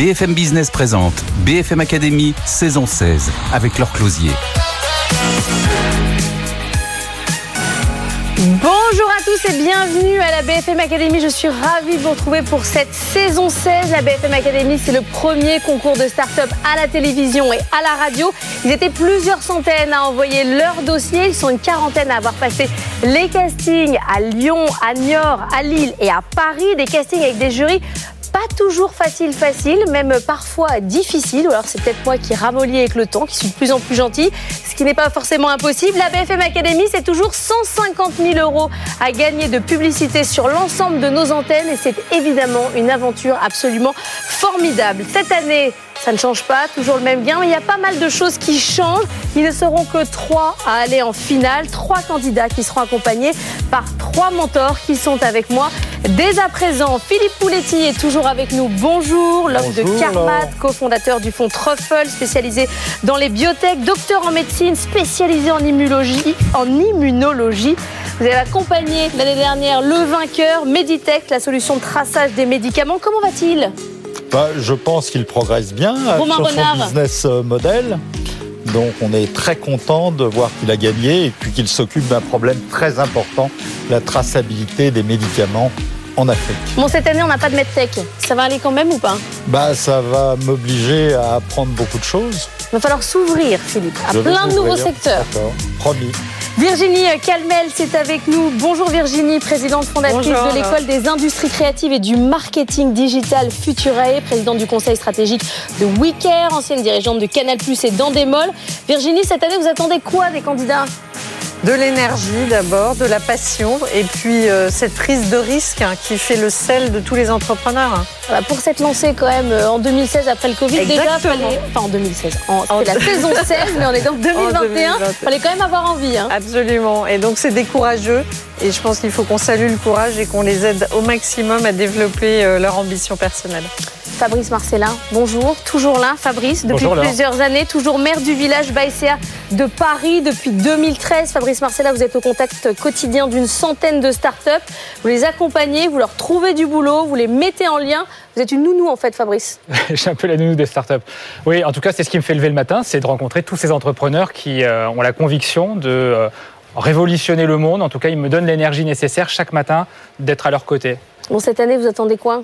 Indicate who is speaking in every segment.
Speaker 1: BFM Business présente BFM Academy saison 16 avec leur closier.
Speaker 2: Bonjour à tous et bienvenue à la BFM Academy. Je suis ravie de vous retrouver pour cette saison 16. La BFM Academy, c'est le premier concours de start-up à la télévision et à la radio. Ils étaient plusieurs centaines à envoyer leur dossier. Ils sont une quarantaine à avoir passé les castings à Lyon, à Niort, à Lille et à Paris. Des castings avec des jurys pas toujours facile, facile, même parfois difficile. Ou alors c'est peut-être moi qui ramollis avec le temps, qui suis de plus en plus gentil, ce qui n'est pas forcément impossible. La BFM Academy, c'est toujours 150 000 euros à gagner de publicité sur l'ensemble de nos antennes et c'est évidemment une aventure absolument formidable. Cette année, ça ne change pas, toujours le même gain, mais il y a pas mal de choses qui changent. Ils ne seront que trois à aller en finale, trois candidats qui seront accompagnés par trois mentors qui sont avec moi dès à présent. Philippe Pouletti est toujours avec nous. Bonjour, l'homme de Carmat, cofondateur du fonds Truffle, spécialisé dans les biotech, docteur en médecine, spécialisé en immunologie. En immunologie. Vous avez accompagné l'année dernière le vainqueur Meditech, la solution de traçage des médicaments. Comment va-t-il?
Speaker 3: Bah, je pense qu'il progresse bien
Speaker 2: Romain
Speaker 3: sur
Speaker 2: Renard.
Speaker 3: son business euh, model. Donc on est très content de voir qu'il a gagné et puis qu'il s'occupe d'un problème très important, la traçabilité des médicaments en Afrique.
Speaker 2: Bon, cette année, on n'a pas de medtech. Ça va aller quand même ou pas?
Speaker 3: Bah, ça va m'obliger à apprendre beaucoup de choses.
Speaker 2: Il va falloir s'ouvrir, Philippe, à
Speaker 3: Je
Speaker 2: plein de nouveaux secteurs.
Speaker 3: D'accord, promis.
Speaker 2: Virginie Calmel, c'est avec nous. Bonjour Virginie, présidente fondatrice
Speaker 4: Bonjour.
Speaker 2: de l'école des industries créatives et du marketing digital Futurae, présidente du conseil stratégique de Wicare, ancienne dirigeante de Canal Plus et d'Endemol. Virginie, cette année, vous attendez quoi des candidats?
Speaker 4: De l'énergie d'abord, de la passion et puis euh, cette prise de risque hein, qui fait le sel de tous les entrepreneurs. hein.
Speaker 2: Voilà, Pour s'être lancé quand même euh, en 2016 après le Covid, déjà,
Speaker 4: Exactement.
Speaker 2: fallait... Enfin, en 2016. En...
Speaker 4: En
Speaker 2: C'était la saison 16, mais on est dans 2021.
Speaker 4: 2021.
Speaker 2: fallait quand même avoir envie. Hein.
Speaker 4: Absolument. Et donc c'est des courageux et je pense qu'il faut qu'on salue le courage et qu'on les aide au maximum à développer euh, leur ambition personnelle.
Speaker 2: Fabrice Marcellin, bonjour. Toujours là, Fabrice, depuis
Speaker 5: Bonjour, Laure.
Speaker 2: plusieurs années, toujours maire du village Baïséa de Paris depuis 2013. Fabrice Marcellin, vous êtes au contact quotidien d'une centaine de start-up. Vous les accompagnez, vous leur trouvez du boulot, vous les mettez en lien. Vous êtes une nounou en fait, Fabrice.
Speaker 5: Je suis un peu la nounou des startups. Oui, en tout cas, c'est ce qui me fait lever le matin, c'est de rencontrer tous ces entrepreneurs qui euh, ont la conviction de euh, révolutionner le monde. En tout cas, ils me donnent l'énergie nécessaire chaque matin d'être à leur côté.
Speaker 2: Bon, cette année, vous attendez quoi?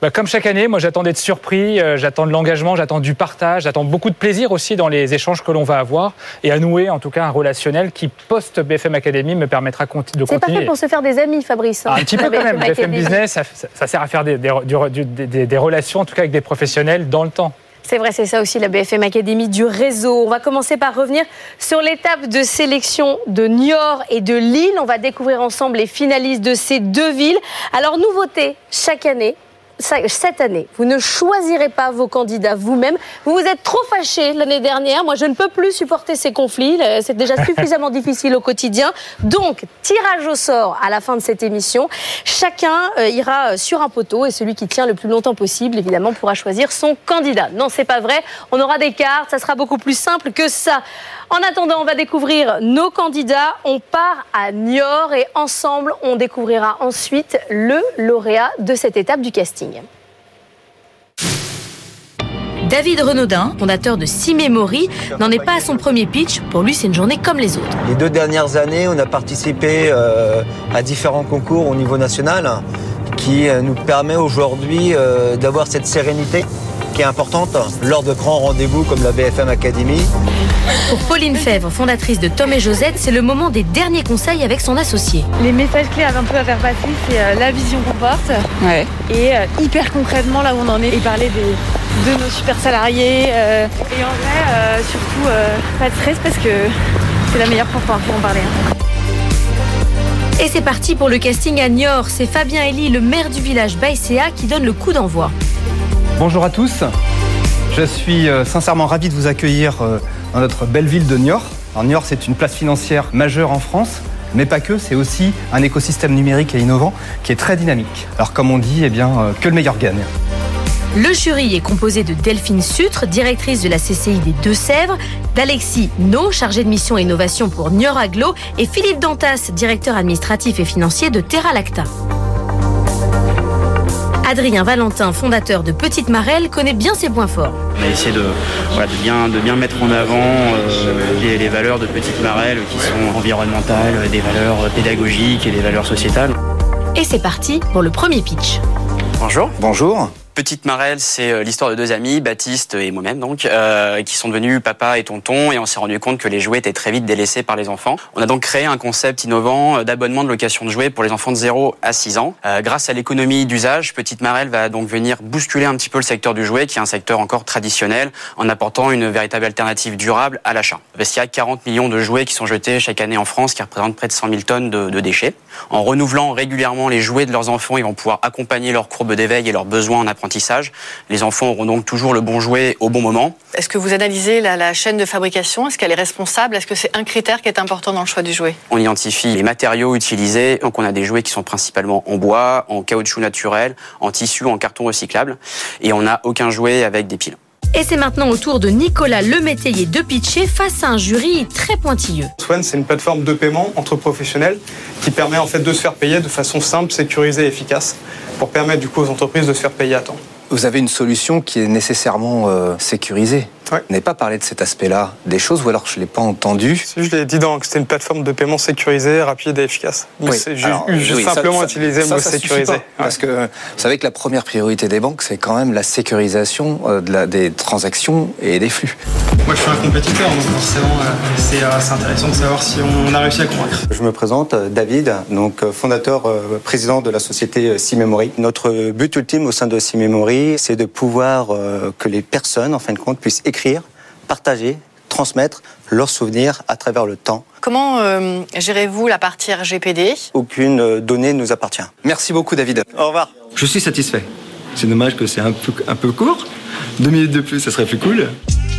Speaker 5: Bah, comme chaque année, moi j'attends d'être surpris, euh, j'attends de l'engagement, j'attends du partage, j'attends beaucoup de plaisir aussi dans les échanges que l'on va avoir et à nouer en tout cas un relationnel qui, post BFM Academy, me permettra de
Speaker 2: C'est pas
Speaker 5: continuer.
Speaker 2: fait pour se faire des amis, Fabrice. hein,
Speaker 5: Ah, un petit peu quand même. BFM. Business, ça, ça sert à faire des, des- du- du- des- des relations, en tout cas avec des professionnels dans le temps.
Speaker 2: C'est vrai, c'est ça aussi la BFM Academy du réseau. On va commencer par revenir sur l'étape de sélection de Niort et de Lille. On va découvrir ensemble les finalistes de ces deux villes. Alors, nouveauté, chaque année. Cette année, vous ne choisirez pas vos candidats vous-même. Vous vous êtes trop fâchés l'année dernière. Moi, je ne peux plus supporter ces conflits. Euh, C'est déjà suffisamment difficile au quotidien. Donc, tirage au sort à la fin de cette émission. Chacun euh, ira euh, sur un poteau et celui qui tient le plus longtemps possible, évidemment, pourra choisir son candidat. Non, c'est pas vrai. On aura des cartes. Ça sera beaucoup plus simple que ça. En attendant, on va découvrir nos candidats. On part à Niort et ensemble, on découvrira ensuite le lauréat de cette étape du casting.
Speaker 6: David Renaudin, fondateur de Simemory, n'en est pas à son premier pitch. Pour lui, c'est une journée comme les autres.
Speaker 7: Les deux dernières années, on a participé euh, à différents concours au niveau national qui euh, nous permet aujourd'hui euh, d'avoir cette sérénité qui est importante lors de grands rendez-vous comme la BFM Academy.
Speaker 6: Pour Pauline Fèvre, fondatrice de Tom et Josette, c'est le moment des derniers conseils avec son associé.
Speaker 8: Les messages clés un peu à faire passer, c'est euh, la vision qu'on porte
Speaker 9: Ouais.
Speaker 8: et euh, hyper concrètement là où on en est et parler des, de nos super salariés. et en vrai, surtout, pas de stress parce que c'est la meilleure pour en parler. Hein.
Speaker 6: Et c'est parti pour le casting à Niort. C'est Fabien Elie, le maire du village Baïséa, qui donne le coup d'envoi.
Speaker 10: Bonjour à tous. Je suis sincèrement ravi de vous accueillir dans notre belle ville de Niort. Niort, c'est une place financière majeure en France. Mais pas que, c'est aussi un écosystème numérique et innovant qui est très dynamique. Alors comme on dit, eh bien, euh, que le meilleur gagne.
Speaker 6: Le jury est composé de Delphine Sutre, directrice de la CCI des Deux-Sèvres, d'Alexis No, chargé de mission et innovation pour Niort Aglo, et Philippe Dantas, directeur administratif et financier de Terra Lacta. Adrien Valentin, fondateur de Petite Marelle, connaît bien ses points forts.
Speaker 11: On a essayé de, bien, de bien mettre en avant euh, les, valeurs de Petite Marelle qui sont environnementales, des valeurs pédagogiques et des valeurs sociétales.
Speaker 6: Et c'est parti pour le premier pitch.
Speaker 11: Bonjour.
Speaker 10: Bonjour.
Speaker 11: Petite Marelle, c'est euh, l'histoire de deux amis, Baptiste et moi-même donc, euh, qui sont devenus papa et tonton et on s'est rendu compte que les jouets étaient très vite délaissés par les enfants. On a donc créé un concept innovant euh, d'abonnement de location de jouets pour les enfants de 0 à 6 ans. grâce à l'économie d'usage, Petite Marelle va donc venir bousculer un petit peu le secteur du jouet, qui est un secteur encore traditionnel, en apportant une véritable alternative durable à l'achat. Parce qu'il y a 40 millions de jouets qui sont jetés chaque année en France, qui représentent près de 100 000 tonnes de, déchets. En renouvelant régulièrement les jouets de leurs enfants, ils vont pouvoir accompagner leur courbe d'éveil et leurs besoins en apprentissage les enfants auront donc toujours le bon jouet au bon moment.
Speaker 8: Est-ce que vous analysez la, chaîne de fabrication? Est-ce qu'elle est responsable? Est-ce que c'est un critère qui est important dans le choix du jouet?
Speaker 11: On identifie les matériaux utilisés. Donc on a des jouets qui sont principalement en bois, en caoutchouc naturel, en tissu, en carton recyclable. Et on n'a aucun jouet avec des piles.
Speaker 6: Et c'est maintenant au tour de Nicolas Lemétayer de pitcher face à un jury très pointilleux.
Speaker 12: Swan, c'est une plateforme de paiement entre professionnels qui permet en fait de se faire payer de façon simple, sécurisée et efficace pour permettre du coup aux entreprises de se faire payer à temps.
Speaker 10: Vous avez une solution qui est nécessairement euh, sécurisée. Ouais. Vous n'avez pas parlé de cet aspect-là des choses ou alors je ne l'ai pas entendu
Speaker 12: Si, je l'ai dit donc, c'était une plateforme de paiement sécurisée, rapide et efficace.
Speaker 10: Oui.
Speaker 12: J'ai simplement utilisé le mot sécurisé.
Speaker 10: Parce que vous savez que la première priorité des banques, c'est quand même la sécurisation euh, de la, des transactions et des flux.
Speaker 12: Moi, je suis un compétiteur, donc forcément, euh, euh, c'est intéressant de savoir si on a réussi à convaincre.
Speaker 13: Je me présente, David, donc fondateur, président de la société C-Memory. Notre but ultime au sein de C-Memory, c'est de pouvoir que les personnes, en fin de compte, puissent écrire écrire, partager, transmettre leurs souvenirs à travers le temps.
Speaker 8: Comment euh, gérez-vous la partie RGPD
Speaker 13: Aucune euh, donnée ne nous appartient.
Speaker 10: Merci beaucoup David.
Speaker 13: Au revoir.
Speaker 14: Je suis satisfait. C'est dommage que c'est un peu, un peu court. Deux minutes de plus, ça serait plus cool.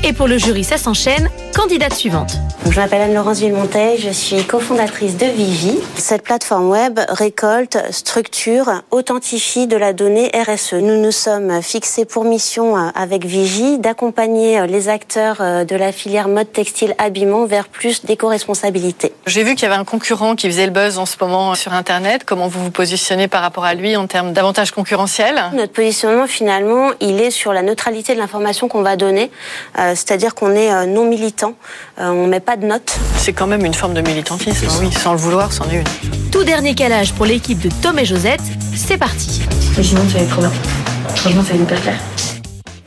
Speaker 6: Et pour le jury, ça s'enchaîne. Candidate suivante.
Speaker 15: Je m'appelle Anne-Laurence Villemontet, je suis cofondatrice de Vivi. Cette plateforme web récolte, structure, authentifie de la donnée RSE. Nous nous sommes fixés pour mission euh, avec Vigie d'accompagner euh, les acteurs euh, de la filière mode textile habillement vers plus d'éco-responsabilité.
Speaker 8: J'ai vu qu'il y avait un concurrent qui faisait le buzz en ce moment sur Internet. Comment vous vous positionnez par rapport à lui en termes d'avantages concurrentiels?
Speaker 15: Notre positionnement finalement, il est sur la neutralité de l'information qu'on va donner. Euh, c'est-à-dire qu'on est euh, non militant, euh, on ne met pas de notes.
Speaker 8: C'est quand même une forme de militantisme, oui, sans le vouloir, c'en est une.
Speaker 6: Tout dernier calage pour l'équipe de Tom et Josette, c'est parti.
Speaker 16: Mais sinon, tu vas trop bien. Franchement, ça va hyper clair.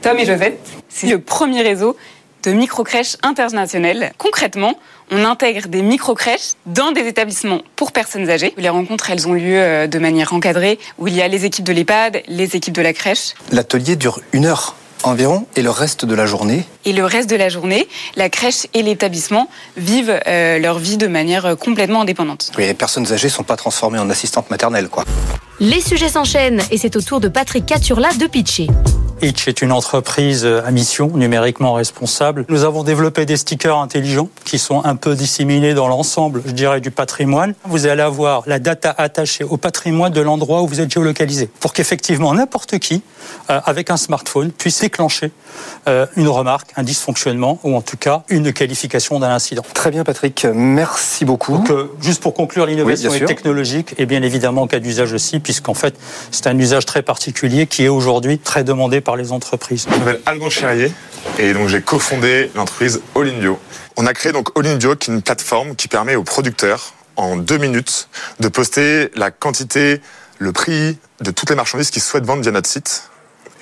Speaker 9: Tom et Josette, c'est le premier réseau de microcrèches internationales. Concrètement, on intègre des microcrèches dans des établissements pour personnes âgées. Les rencontres, elles ont lieu de manière encadrée, où il y a les équipes de l'EHPAD, les équipes de la crèche.
Speaker 10: L'atelier dure une heure environ et le reste de la journée
Speaker 9: Et le reste de la journée, la crèche et l'établissement vivent euh, leur vie de manière euh, complètement indépendante.
Speaker 10: Oui, les personnes âgées ne sont pas transformées en assistantes maternelles, quoi.
Speaker 6: Les sujets s'enchaînent et c'est au tour de Patrick Caturla de pitcher.
Speaker 17: Itch est une entreprise à mission numériquement responsable. Nous avons développé des stickers intelligents qui sont un peu disséminés dans l'ensemble, je dirais, du patrimoine. Vous allez avoir la data attachée au patrimoine de l'endroit où vous êtes géolocalisé pour qu'effectivement n'importe qui, euh, avec un smartphone, puisse déclencher euh, une remarque, un dysfonctionnement ou en tout cas une qualification d'un incident.
Speaker 10: Très bien Patrick, merci beaucoup.
Speaker 17: Donc, euh, juste pour conclure, l'innovation est technologique et bien évidemment en cas d'usage aussi, puisqu'en fait c'est un usage très particulier qui est aujourd'hui très demandé par les entreprises.
Speaker 18: Je m'appelle Alban Chérier et donc j'ai cofondé l'entreprise All. On a créé donc All qui est une plateforme qui permet aux producteurs en deux minutes de poster la quantité, le prix de toutes les marchandises qu'ils souhaitent vendre via notre site.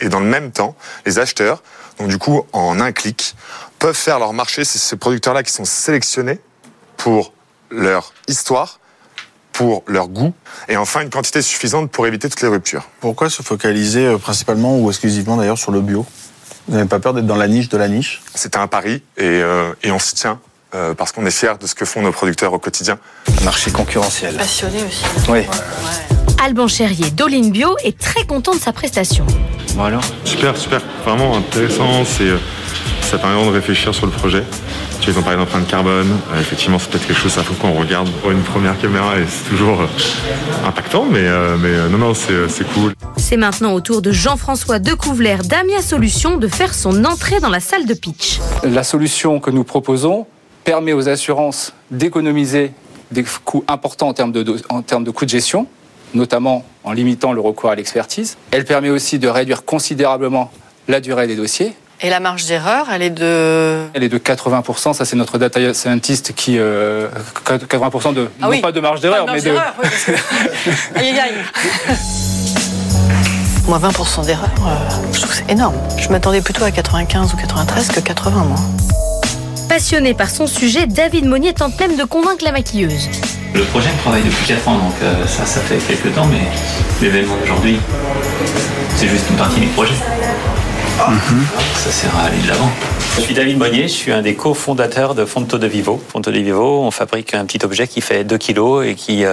Speaker 18: Et dans le même temps, les acheteurs, donc du coup en un clic, peuvent faire leur marché. C'est ces producteurs-là qui sont sélectionnés pour leur histoire, pour leur goût et enfin une quantité suffisante pour éviter toutes les ruptures.
Speaker 19: Pourquoi se focaliser euh, principalement ou exclusivement d'ailleurs sur le bio?
Speaker 20: Vous n'avez pas peur d'être dans la niche de la niche?
Speaker 18: C'était un pari et, euh, et on s'y tient euh, parce qu'on est fiers de ce que font nos producteurs au quotidien.
Speaker 21: Marché concurrentiel.
Speaker 22: Passionné aussi.
Speaker 21: Oui.
Speaker 6: Alban Cherrier d'Olin Bio est très content de sa prestation.
Speaker 18: Voilà. Super, super. Vraiment intéressant. C'est, euh, ça permet vraiment de réfléchir sur le projet. Tu vois, ils ont parlé d'empreinte carbone. Euh, effectivement, c'est peut-être quelque chose, ça faut qu'on regarde pour une première caméra et c'est toujours euh, impactant, mais, euh, mais euh, non, non, c'est, euh, c'est cool.
Speaker 6: C'est maintenant au tour de Jean-François Decouvler d'Amia Solutions de faire son entrée dans la salle de pitch.
Speaker 23: La solution que nous proposons permet aux assurances d'économiser des coûts importants en termes de, en termes de coûts de gestion, notamment en limitant le recours à l'expertise. Elle permet aussi de réduire considérablement la durée des dossiers.
Speaker 22: Et la marge d'erreur, elle est de.
Speaker 23: Elle est de 80%, ça c'est notre data scientist qui... euh, 80% de...
Speaker 22: Ah
Speaker 23: non
Speaker 22: oui.
Speaker 23: pas de marge d'erreur, mais de...
Speaker 22: d'erreur, oui, parce que- Aïe, aïe, aïe. Moi, 20% d'erreur, euh, je trouve que c'est énorme. Je m'attendais plutôt à 95 ou 93 que 80, moi.
Speaker 6: Passionné par son sujet, David Monnier tente même de convaincre la maquilleuse.
Speaker 24: Le projet me travaille depuis 4 ans, donc euh, ça, ça fait quelques temps, mais l'événement d'aujourd'hui, c'est juste une partie du projet. Ça sert à aller de l'avant. Je suis David Monnier, je suis un des cofondateurs de Fonto de Vivo. Fonto de Vivo, on fabrique un petit objet qui fait 2 kg et qui euh,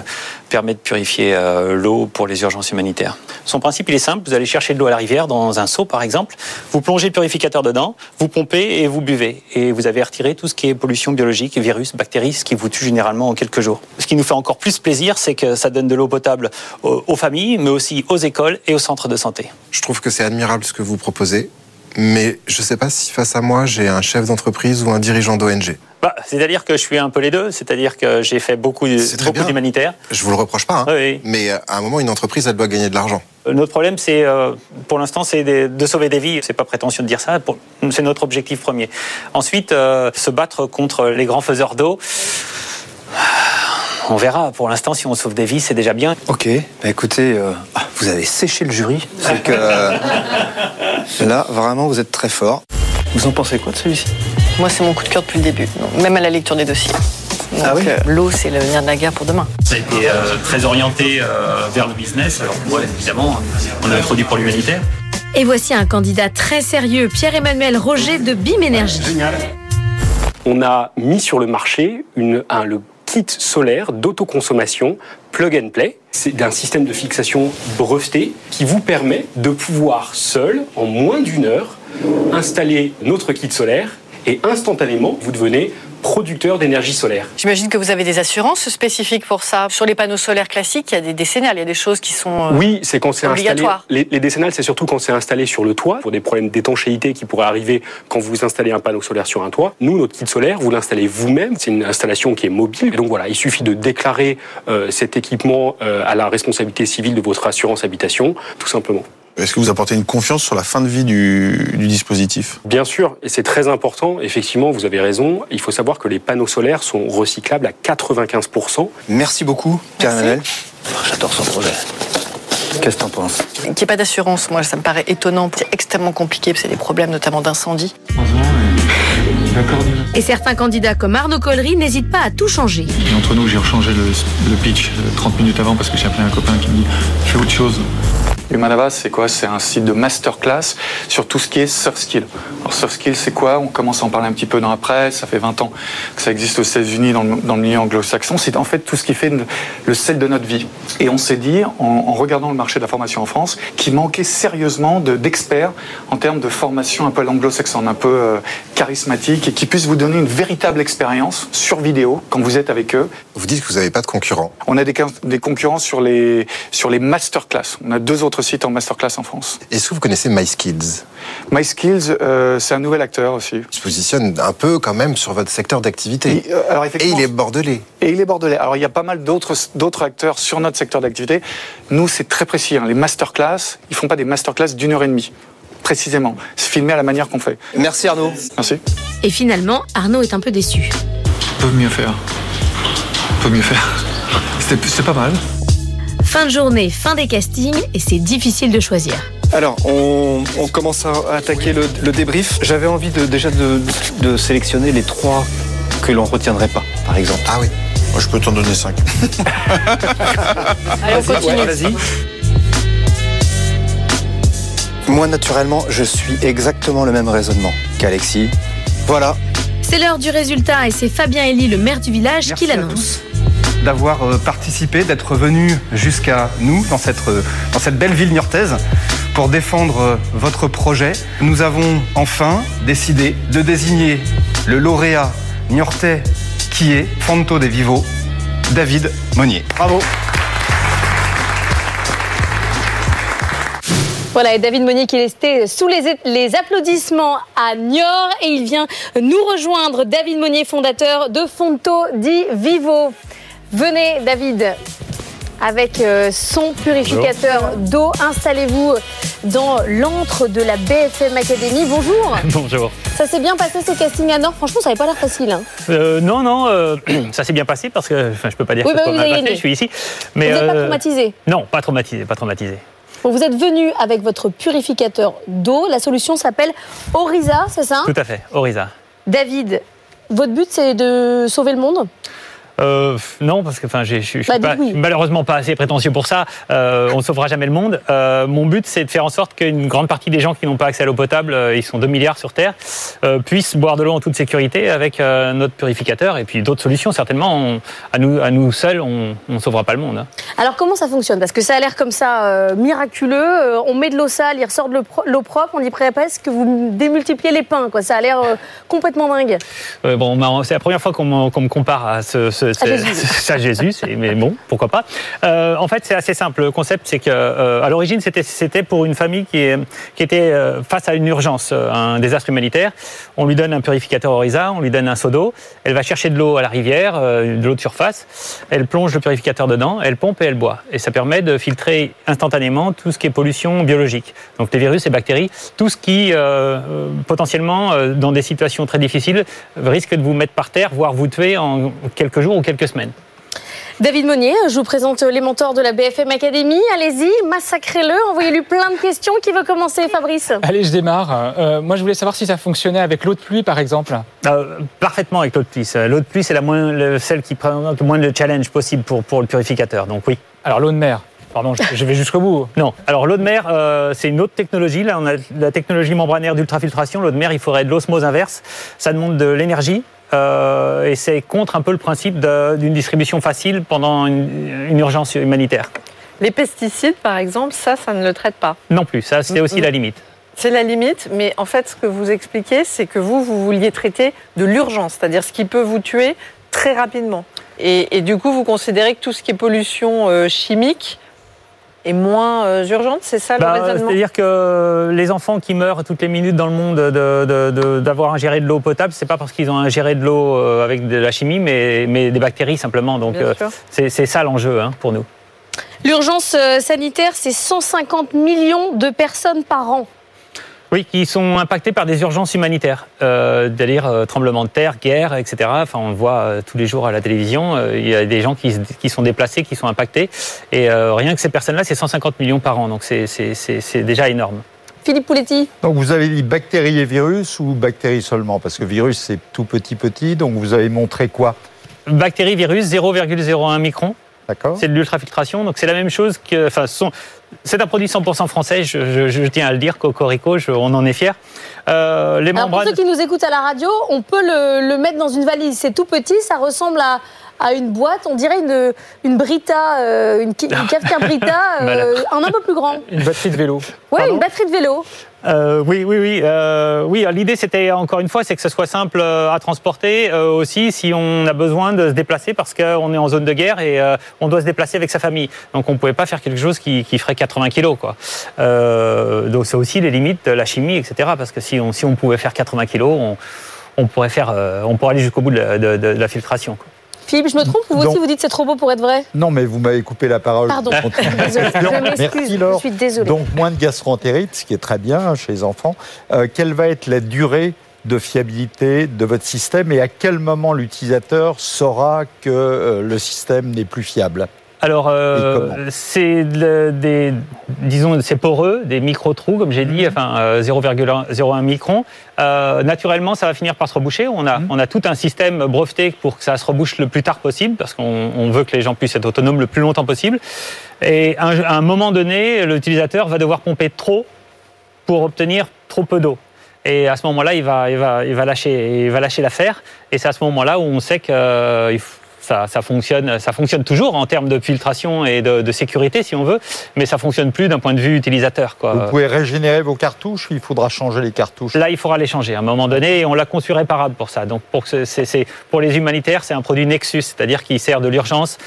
Speaker 24: permet de purifier euh, l'eau pour les urgences humanitaires. Son principe, il est simple. Vous allez chercher de l'eau à la rivière dans un seau, par exemple. Vous plongez le purificateur dedans, vous pompez et vous buvez. Et vous avez retiré tout ce qui est pollution biologique, virus, bactéries, ce qui vous tue généralement en quelques jours. Ce qui nous fait encore plus plaisir, c'est que ça donne de l'eau potable aux, aux familles, mais aussi aux écoles et aux centres de santé.
Speaker 25: Je trouve que c'est admirable ce que vous proposez, mais je ne sais pas si face à moi j'ai un chef d'entreprise ou un dirigeant d'ONG.
Speaker 24: Bah, c'est-à-dire que je suis un peu les deux, c'est-à-dire que j'ai fait beaucoup, beaucoup d'humanitaire.
Speaker 25: Je vous le reproche pas, hein, mais euh, à un moment, une entreprise, elle doit gagner de l'argent.
Speaker 24: Euh, Notre problème, c'est, euh, pour l'instant, c'est de, de sauver des vies. C'est pas prétentieux de dire ça. C'est notre objectif premier. Ensuite, euh, se battre contre les grands faiseurs d'eau. On verra. Pour l'instant, si on sauve des vies, c'est déjà bien.
Speaker 21: Ok, bah écoutez, euh, ah, vous avez séché le jury. C'est que euh, là, vraiment, vous êtes très fort. Vous en pensez quoi de celui-ci?
Speaker 22: Moi, c'est mon coup de cœur depuis le début, donc, même à la lecture des dossiers. Donc,
Speaker 24: Ah oui?
Speaker 22: euh, l'eau, c'est le nerf de la guerre pour demain.
Speaker 24: Ça a été euh, très orienté euh, vers le business. Alors, ouais, évidemment, on a un produit pour l'humanitaire.
Speaker 6: Et voici un candidat très sérieux, Pierre-Emmanuel Roger de BIM Énergie.
Speaker 26: On a mis sur le marché une- un- le solaire d'autoconsommation plug and play. C'est un système de fixation breveté qui vous permet de pouvoir seul, en moins d'une heure, installer notre kit solaire et instantanément, vous devenez producteur d'énergie solaire.
Speaker 22: J'imagine que vous avez des assurances spécifiques pour ça. Sur les panneaux solaires classiques, il y a des décennales, il y a des choses qui sont euh,
Speaker 26: Oui, c'est quand c'est installé. Les, les décennales, c'est surtout quand c'est installé sur le toit, pour des problèmes d'étanchéité qui pourraient arriver quand vous installez un panneau solaire sur un toit. Nous, notre kit solaire, vous l'installez vous-même. C'est une installation qui est mobile. Donc voilà, il suffit de déclarer euh, cet équipement euh, à la responsabilité civile de votre assurance habitation, tout simplement.
Speaker 20: Est-ce que vous apportez une confiance sur la fin de vie du, du dispositif?
Speaker 26: Bien sûr, et c'est très important. Effectivement, vous avez raison. Il faut savoir que les panneaux solaires sont recyclables à 95%.
Speaker 21: Merci beaucoup, Pierre-Emmanuel. J'adore son projet. Qu'est-ce que t'en penses?
Speaker 22: Qu'il n'y ait pas d'assurance, moi, ça me paraît étonnant. C'est extrêmement compliqué, parce qu'il y a des problèmes notamment d'incendie.
Speaker 6: Et certains candidats comme Arnaud Collery n'hésitent pas à tout changer.
Speaker 27: Et entre nous, j'ai rechangé le, le pitch euh, 30 minutes avant parce que j'ai appelé un copain qui me dit fais autre chose.
Speaker 23: Humanava, c'est quoi? C'est un site de masterclass sur tout ce qui est soft skill. Alors, soft skill, c'est quoi? On commence à en parler un petit peu dans la presse. Ça fait 20 ans que ça existe aux États-Unis, dans le, dans le milieu anglo-saxon. C'est en fait tout ce qui fait le, sel de notre vie. Et on s'est dit, en, en regardant le marché de la formation en France, qu'il manquait sérieusement de- d'experts en termes de formation un peu à l'anglo-saxon, un peu euh, charismatique et qui puissent vous donner une véritable expérience sur vidéo quand vous êtes avec eux.
Speaker 25: Vous dites que vous n'avez pas de concurrents.
Speaker 23: On a des, des concurrents sur les, sur les masterclass. On a deux autres sites en masterclass en France.
Speaker 25: Est-ce que vous connaissez MySkills?
Speaker 23: MySkills, euh, c'est un nouvel acteur aussi.
Speaker 25: Il se positionne un peu quand même sur votre secteur d'activité.
Speaker 23: Et, euh, alors,
Speaker 25: Et il est bordelais.
Speaker 23: Et il est bordelais. Alors il y a pas mal d'autres d'autres acteurs sur notre secteur d'activité. Nous, c'est très précis. hein. Les masterclass, ils font pas des masterclass d'une heure et demie. Précisément. C'est filmé à la manière qu'on fait.
Speaker 21: Merci Arnaud.
Speaker 23: Merci.
Speaker 6: Et finalement, Arnaud est un peu déçu.
Speaker 27: Peut mieux faire. Peut mieux faire. C'était pas mal.
Speaker 6: Fin de journée, fin des castings, et c'est difficile de choisir.
Speaker 21: Alors, on, on commence à attaquer le, le débrief. J'avais envie de, déjà de, de sélectionner les trois que l'on retiendrait pas, par exemple.
Speaker 25: Ah oui. Moi, je peux t'en donner cinq.
Speaker 22: Allez, on
Speaker 21: Vas-y,
Speaker 22: continue.
Speaker 21: ouais, vas-y. Moi, naturellement, je suis exactement le même raisonnement qu'Alexis. Voilà.
Speaker 2: C'est l'heure du résultat et c'est Fabien Elie, le maire du village, qui l'annonce
Speaker 10: d'avoir euh, participé, d'être venu jusqu'à nous dans cette, euh, dans cette belle ville niortaise pour défendre euh, votre projet. Nous avons enfin décidé de désigner le lauréat niortais qui est Fonto des Vivos, David Monnier. Bravo.
Speaker 2: Voilà, et David Monnier qui est resté sous les, les, applaudissements à Niort et il vient nous rejoindre. David Monnier, fondateur de Fonto di Vivo. Venez, David, avec euh, son purificateur d'eau. Installez-vous dans l'antre de la BFM Academy. Bonjour.
Speaker 24: Bonjour.
Speaker 2: Ça s'est bien passé ce casting à Nord Franchement, ça n'avait pas l'air facile. Hein.
Speaker 24: Euh, non, non, euh, ça s'est bien passé parce que enfin, je peux pas dire
Speaker 2: oui,
Speaker 24: que
Speaker 2: bah,
Speaker 24: ça passé, je suis ici.
Speaker 2: Mais, vous n'êtes pas traumatisé?
Speaker 24: Non, pas traumatisé, pas traumatisé.
Speaker 2: Bon, vous êtes venu avec votre purificateur d'eau. La solution s'appelle Orisa, c'est ça?
Speaker 24: Tout à fait, Orisa.
Speaker 2: David, votre but c'est de sauver le monde?
Speaker 24: Euh, non, parce que enfin, je suis
Speaker 2: bah,
Speaker 24: malheureusement pas assez prétentieux pour ça. Euh, on ne sauvera jamais le monde. Euh, mon but, c'est de faire en sorte qu'une grande partie des gens qui n'ont pas accès à l'eau potable, ils sont 2 milliards sur Terre, puissent boire de l'eau en toute sécurité avec notre purificateur et puis d'autres solutions. Certainement, on, à, nous, à nous seuls, on ne sauvera pas le monde. Hein.
Speaker 2: Alors comment ça fonctionne? Parce que ça a l'air comme ça miraculeux. on met de l'eau sale, il ressort de l'eau propre. On dit presque que vous démultipliez les pains. Quoi. Ça a l'air complètement dingue.
Speaker 24: bon, c'est la première fois qu'on me compare à ce, ce
Speaker 2: ça
Speaker 24: Jésus, mais bon, pourquoi pas. Euh, en fait, c'est assez simple. Le concept, c'est que euh, à l'origine, c'était pour une famille qui, est, qui était euh, face à une urgence, un désastre humanitaire. On lui donne un purificateur Orisa, on lui donne un seau d'eau. Elle va chercher de l'eau à la rivière, de l'eau de surface. Elle plonge le purificateur dedans, elle pompe et elle boit. Et ça permet de filtrer instantanément tout ce qui est pollution biologique. Donc les virus et bactéries, tout ce qui potentiellement, dans des situations très difficiles, risque de vous mettre par terre, voire vous tuer en quelques jours ou quelques semaines.
Speaker 2: David Monnier, je vous présente les mentors de la BFM Academy. Allez-y, massacrez-le, envoyez-lui plein de questions. Qui veut commencer, Fabrice?
Speaker 5: Allez, je démarre. Euh, moi, je voulais savoir si ça fonctionnait avec l'eau de pluie, par exemple.
Speaker 24: Euh, parfaitement avec l'eau de pluie. L'eau de pluie, c'est la moins, celle qui présente le moins de challenge possible pour, pour le purificateur. Donc oui.
Speaker 5: Alors l'eau de mer Pardon, je vais jusqu'au bout.
Speaker 24: Non. Alors l'eau de mer, euh, c'est une autre technologie. Là, on a la technologie membranaire d'ultrafiltration. L'eau de mer, il faudrait de l'osmose inverse. Ça demande de l'énergie. Euh, et c'est contre un peu le principe d'une distribution facile pendant une, urgence humanitaire.
Speaker 4: Les pesticides, par exemple, ça, ça ne le traite pas
Speaker 24: Non plus, ça c'est aussi la limite.
Speaker 4: C'est la limite, mais en fait, ce que vous expliquez, c'est que vous, vous vouliez traiter de l'urgence, c'est-à-dire ce qui peut vous tuer très rapidement. Et, du coup, vous considérez que tout ce qui est pollution euh, chimique, est moins euh, urgente, c'est ça le
Speaker 24: bah,
Speaker 4: raisonnement?
Speaker 24: C'est-à-dire que les enfants qui meurent toutes les minutes dans le monde d'avoir ingéré de l'eau potable, c'est pas parce qu'ils ont ingéré de l'eau euh, avec de la chimie, mais, mais des bactéries simplement. Donc euh, c'est ça l'enjeu hein, pour nous.
Speaker 2: L'urgence sanitaire, c'est 150 millions de personnes par an.
Speaker 24: Oui, qui sont impactés par des urgences humanitaires, euh, c'est-à-dire euh, tremblements de terre, guerre, etc. Enfin, on le voit euh, tous les jours à la télévision. Euh, il y a des gens qui, qui, sont déplacés, qui sont impactés. Et rien que ces personnes-là, c'est 150 millions par an. Donc c'est déjà énorme.
Speaker 2: Philippe Pouletti.
Speaker 3: Donc vous avez dit bactéries et virus ou bactéries seulement? Parce que virus, c'est tout petit petit. Donc vous avez montré quoi?
Speaker 24: Bactéries, virus, 0,01 micron. C'est de l'ultrafiltration, donc c'est la même chose que. Enfin, c'est un produit 100% français, je, tiens à le dire, Cocorico, on en est fiers.
Speaker 2: Euh, les membranes... Pour ceux qui nous écoutent à la radio, on peut le, le mettre dans une valise. C'est tout petit, ça ressemble à, à une boîte, on dirait une, une Brita, euh, une, une Kafka Brita, euh, un un peu plus grand.
Speaker 5: Une batterie de vélo.
Speaker 2: Oui, une batterie de vélo.
Speaker 24: Euh, oui, oui, oui. Euh, oui, l'idée, c'était encore une fois, c'est que ce soit simple à transporter aussi si on a besoin de se déplacer parce qu'on est en zone de guerre et on doit se déplacer avec sa famille. Donc, on ne pouvait pas faire quelque chose qui, qui ferait 80 kilos, quoi. donc, c'est aussi les limites de la chimie, etc. Parce que si on, si on pouvait faire 80 kilos, on, on pourrait faire, on pourrait aller jusqu'au bout de la, de, de la filtration. Quoi.
Speaker 2: Philippe, je me trompe ou vous aussi vous dites c'est trop beau pour être vrai
Speaker 3: Non, mais vous m'avez coupé la parole.
Speaker 2: Pardon, désolé. je je suis désolée.
Speaker 3: Donc moins de gastroentérite, ce qui est très bien chez les enfants. Euh, quelle va être la durée de fiabilité de votre système et à quel moment l'utilisateur saura que euh, le système n'est plus fiable?
Speaker 24: Alors, euh, c'est des, disons, c'est poreux, des micro-trous, comme j'ai dit, mhm. enfin 0,01 micron. Euh, naturellement, ça va finir par se reboucher. On a, mhm. on a tout un système breveté pour que ça se rebouche le plus tard possible, parce qu'on veut que les gens puissent être autonomes le plus longtemps possible. Et à un moment donné, l'utilisateur va devoir pomper trop pour obtenir trop peu d'eau. Et à ce moment-là, il va, il va, il va lâcher, il va lâcher l'affaire. Et c'est à ce moment-là où on sait que euh, il faut- ça, ça fonctionne, ça fonctionne toujours en termes de filtration et de, de sécurité, si on veut, mais ça fonctionne plus d'un point de vue utilisateur. Quoi.
Speaker 3: Vous pouvez régénérer vos cartouches, il faudra changer les cartouches?
Speaker 24: Là, il faudra les changer à un moment donné et on l'a conçu réparable pour ça. Donc, pour, les humanitaires, c'est un produit Nexus, c'est-à-dire qui sert de l'urgence,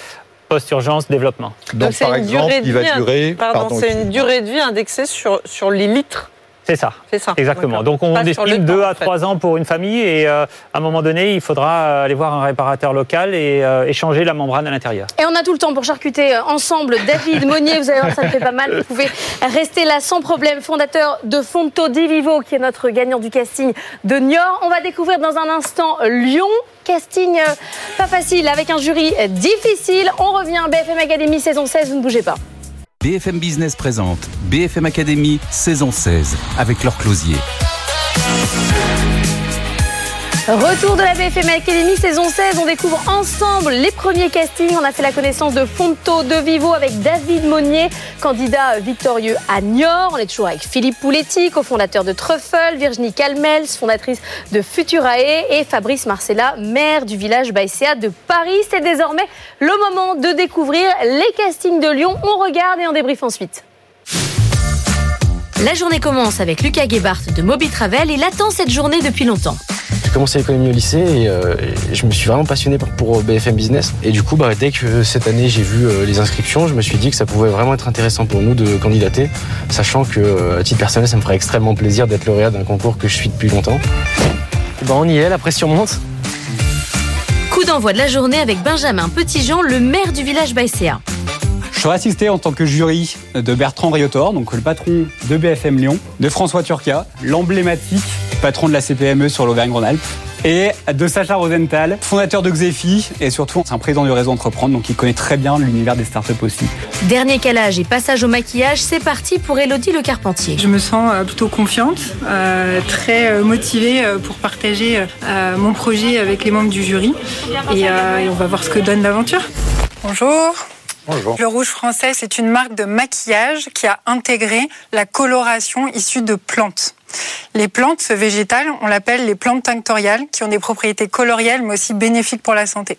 Speaker 24: post-urgence, développement.
Speaker 3: Donc,
Speaker 4: c'est
Speaker 3: par
Speaker 4: une
Speaker 3: exemple,
Speaker 4: durée de
Speaker 3: il va
Speaker 4: vie,
Speaker 3: durer.
Speaker 4: Pardon,
Speaker 3: pardon,
Speaker 4: c'est une durée de vie indexée sur, sur les litres.
Speaker 24: C'est ça.
Speaker 4: C'est ça.
Speaker 24: Exactement. Donc on estime
Speaker 4: temps,
Speaker 24: 2
Speaker 4: en
Speaker 24: à
Speaker 4: fait.
Speaker 24: 3 ans pour une famille et euh, à un moment donné, il faudra aller voir un réparateur local et euh, échanger la membrane à l'intérieur.
Speaker 2: Et on a tout le temps pour charcuter euh, ensemble David Monnier, vous allez voir, ça me fait pas mal. Vous pouvez rester là sans problème. Fondateur de Fonto Di Vivo, qui est notre gagnant du casting de Niort. On va découvrir dans un instant Lyon. Casting euh, pas facile, avec un jury euh, difficile. On revient BFM Academy saison 16, vous ne bougez pas.
Speaker 28: BFM Business présente BFM Academy saison 16 avec leur closier.
Speaker 2: Retour de la BFM Academy saison 16, on découvre ensemble les premiers castings. On a fait la connaissance de Fonto de Vivo avec David Monnier, candidat victorieux à Niort. On est toujours avec Philippe Pouletti, cofondateur de Truffle, Virginie Calmels, fondatrice de Futurae et Fabrice Marcella, maire du village Baïséa de Paris. C'est désormais le moment de découvrir les castings de Lyon. On regarde et on débriefe ensuite. La journée commence avec Lucas Gebhardt de Moby Travel. Il attend cette journée depuis longtemps.
Speaker 29: J'ai commencé l'économie au lycée et, euh, et je me suis vraiment passionné pour, pour BFM Business. Et du coup, bah, dès que cette année j'ai vu euh, les inscriptions, je me suis dit que ça pouvait vraiment être intéressant pour nous de candidater, sachant que, euh, à titre personnel, ça me ferait extrêmement plaisir d'être lauréat d'un concours que je suis depuis longtemps. Et ben, on y est, la pression monte.
Speaker 2: Coup d'envoi de la journée avec Benjamin Petitjean, le maire du village Baïséa.
Speaker 17: Je serai assisté en tant que jury de Bertrand Riotor, donc le patron de BFM Lyon, de François Turca, l'emblématique patron de la CPME sur l'Auvergne-Rhône-Alpes, et de Sacha Rosenthal, fondateur de Xefi, et surtout c'est un président du réseau Entreprendre, donc il connaît très bien l'univers des startups aussi.
Speaker 2: Dernier calage et passage au maquillage, c'est parti pour Elodie Le Carpentier.
Speaker 30: Je me sens euh, plutôt confiante, euh, très euh, motivée pour partager euh, mon projet avec les membres du jury. Et, euh, et on va voir ce que donne l'aventure. Bonjour.
Speaker 3: Bonjour.
Speaker 30: Le rouge français, c'est une marque de maquillage qui a intégré la coloration issue de plantes. Les plantes végétales, on l'appelle les plantes tinctoriales, qui ont des propriétés colorielles mais aussi bénéfiques pour la santé.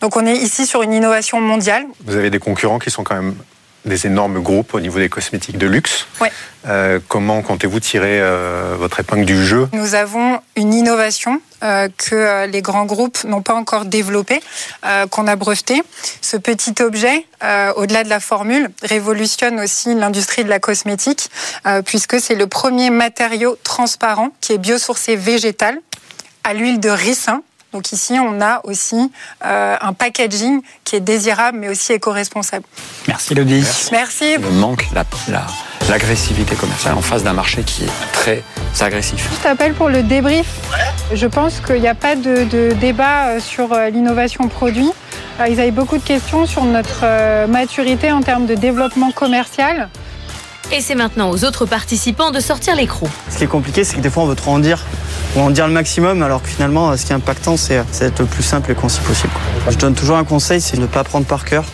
Speaker 30: Donc on est ici sur une innovation mondiale.
Speaker 31: Vous avez des concurrents qui sont quand même des énormes groupes au niveau des cosmétiques de luxe.
Speaker 30: Ouais.
Speaker 31: Euh, comment comptez-vous tirer euh, votre épingle du jeu?
Speaker 30: Nous avons une innovation euh, que les grands groupes n'ont pas encore développée, qu'on a breveté. Ce petit objet, au-delà de la formule, révolutionne aussi l'industrie de la cosmétique, puisque c'est le premier matériau transparent qui est biosourcé végétal à l'huile de ricin. Donc ici, on a aussi euh, un packaging qui est désirable, mais aussi éco-responsable.
Speaker 17: Merci Elodie.
Speaker 30: Merci.
Speaker 32: Il me manque la- la- l'agressivité commerciale en face d'un marché qui est très agressif.
Speaker 30: Je t'appelle pour le débrief. Je pense qu'il n'y a pas de, de débat euh, sur euh, l'innovation produit. Ils avaient beaucoup de questions sur notre maturité en termes de développement commercial.
Speaker 2: Et c'est maintenant aux autres participants de sortir l'écrou.
Speaker 33: Ce qui est compliqué, c'est que des fois, on veut trop en dire. On veut en dire le maximum, alors que finalement, ce qui est impactant, c'est c'est d'être le plus simple et concis possible. Je donne toujours un conseil, c'est de ne pas prendre par cœur.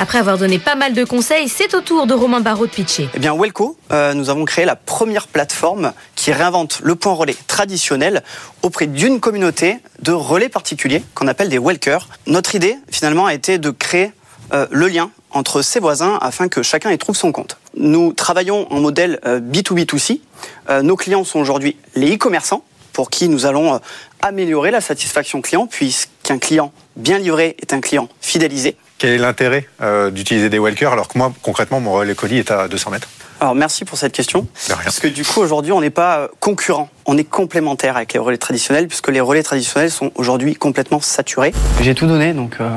Speaker 2: Après avoir donné pas mal de conseils, c'est au tour de Romain Barraud de pitcher.
Speaker 33: Eh bien, Welco, euh, nous avons créé la première plateforme qui réinvente le point relais traditionnel auprès d'une communauté de relais particuliers qu'on appelle des Welkers. Notre idée, finalement, a été de créer euh, le lien entre ses voisins afin que chacun y trouve son compte. Nous travaillons en modèle euh, B2B2C. Euh, nos clients sont aujourd'hui les e-commerçants pour qui nous allons améliorer la satisfaction client puisqu'un client bien livré est un client fidélisé.
Speaker 31: Quel est l'intérêt d'utiliser des Welkers alors que moi, concrètement, mon relais colis est à 200 mètres?
Speaker 33: Alors merci pour cette question. Parce que du coup aujourd'hui on n'est pas concurrent, on est complémentaire avec les relais traditionnels puisque les relais traditionnels sont aujourd'hui complètement saturés. J'ai tout donné donc euh,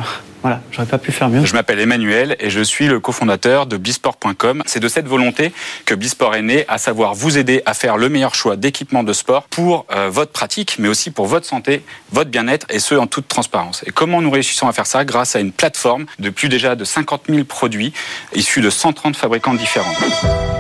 Speaker 33: voilà, j'aurais pas pu faire mieux.
Speaker 1: Je m'appelle Emmanuel et je suis le cofondateur de Bisport.com. C'est de cette volonté que Bisport est né, à savoir vous aider à faire le meilleur choix d'équipement de sport pour euh, votre pratique, mais aussi pour votre santé, votre bien-être et ce en toute transparence. Et comment nous réussissons à faire ça Grâce à une plateforme de plus déjà de 50 000 produits issus de 130 fabricants différents.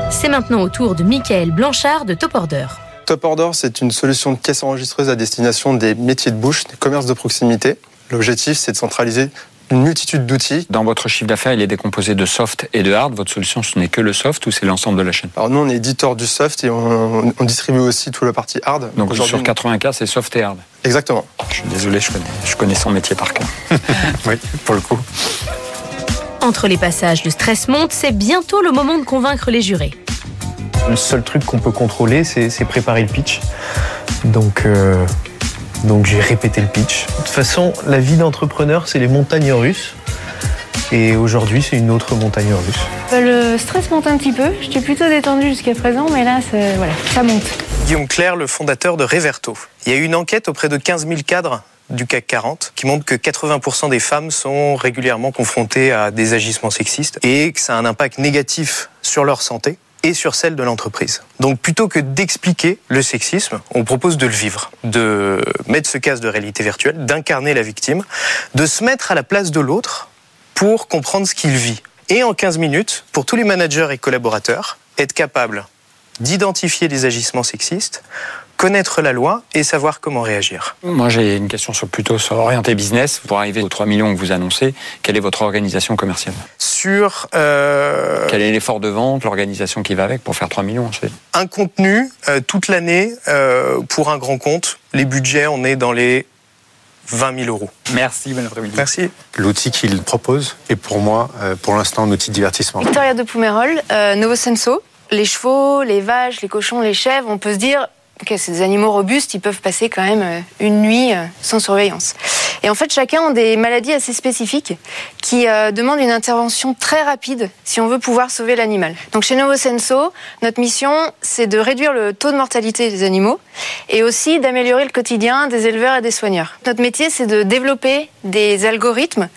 Speaker 2: C'est maintenant au tour de Michael Blanchard de Top Order.
Speaker 12: Top Order, c'est une solution de caisse enregistreuse à destination des métiers de bouche, des commerces de proximité. L'objectif, c'est de centraliser
Speaker 25: une multitude d'outils.
Speaker 32: Dans votre chiffre d'affaires, il est décomposé de soft et de hard. Votre solution, ce n'est que le soft ou c'est l'ensemble de la chaîne
Speaker 25: Alors nous, on est éditeur du soft et on, on distribue aussi toute la partie hard.
Speaker 32: Donc
Speaker 25: Aujourd'hui,
Speaker 32: sur 80 cas, c'est soft et hard.
Speaker 25: Exactement.
Speaker 32: Je suis désolé, je connais, je connais son métier par cœur.
Speaker 25: oui, pour le coup.
Speaker 6: Entre les passages, le stress monte, c'est bientôt le moment de convaincre les jurés.
Speaker 34: Le seul truc qu'on peut contrôler, c'est c'est préparer le pitch. Donc, euh, donc j'ai répété le pitch. De toute façon, la vie d'entrepreneur, c'est les montagnes russes. Et aujourd'hui, c'est une autre montagne russe.
Speaker 35: Bah, Le stress monte un petit peu. J'étais plutôt détendue jusqu'à présent, mais là, c'est- voilà, ça monte.
Speaker 34: Guillaume Claire, le fondateur de Reverto. Il y a eu une enquête auprès de 15 000 cadres du CAC 40 qui montre que 80% des femmes sont régulièrement confrontées à des agissements sexistes et que ça a un impact négatif sur leur santé et sur celle de l'entreprise. Donc plutôt que d'expliquer le sexisme, on propose de le vivre, de mettre ce casque de réalité virtuelle, d'incarner la victime, de se mettre à la place de l'autre pour comprendre ce qu'il vit. Et en 15 minutes, pour tous les managers et collaborateurs, être capable d'identifier les agissements sexistes, connaître la loi et savoir comment réagir.
Speaker 32: Moi, j'ai une question sur plutôt sur orienté business. Pour arriver aux 3 millions que vous annoncez, quelle est votre organisation commerciale?
Speaker 34: Sur euh,
Speaker 32: Quel est l'effort de vente, l'organisation qui va avec pour faire 3 millions ensuite?
Speaker 34: Un contenu euh, toute l'année euh, pour un grand compte, les budgets, on est dans les 20 000 euros.
Speaker 32: Merci, bon après-midi.
Speaker 34: Merci.
Speaker 31: L'outil qu'il propose est pour moi, euh, pour l'instant, un outil de divertissement.
Speaker 35: Victoria de Pomerol, euh, Novo Senso. Les chevaux, les vaches, les cochons, les chèvres, on peut se dire, ok, c'est des animaux robustes, ils peuvent passer quand même euh, une nuit euh, sans surveillance. Et en fait, chacun a des maladies assez spécifiques qui euh, demandent une intervention très rapide si on veut pouvoir sauver l'animal. Donc chez Novo Senso, notre mission, c'est de réduire le taux de mortalité des animaux et aussi d'améliorer le quotidien des éleveurs et des soigneurs. Notre métier, c'est de développer des algorithmes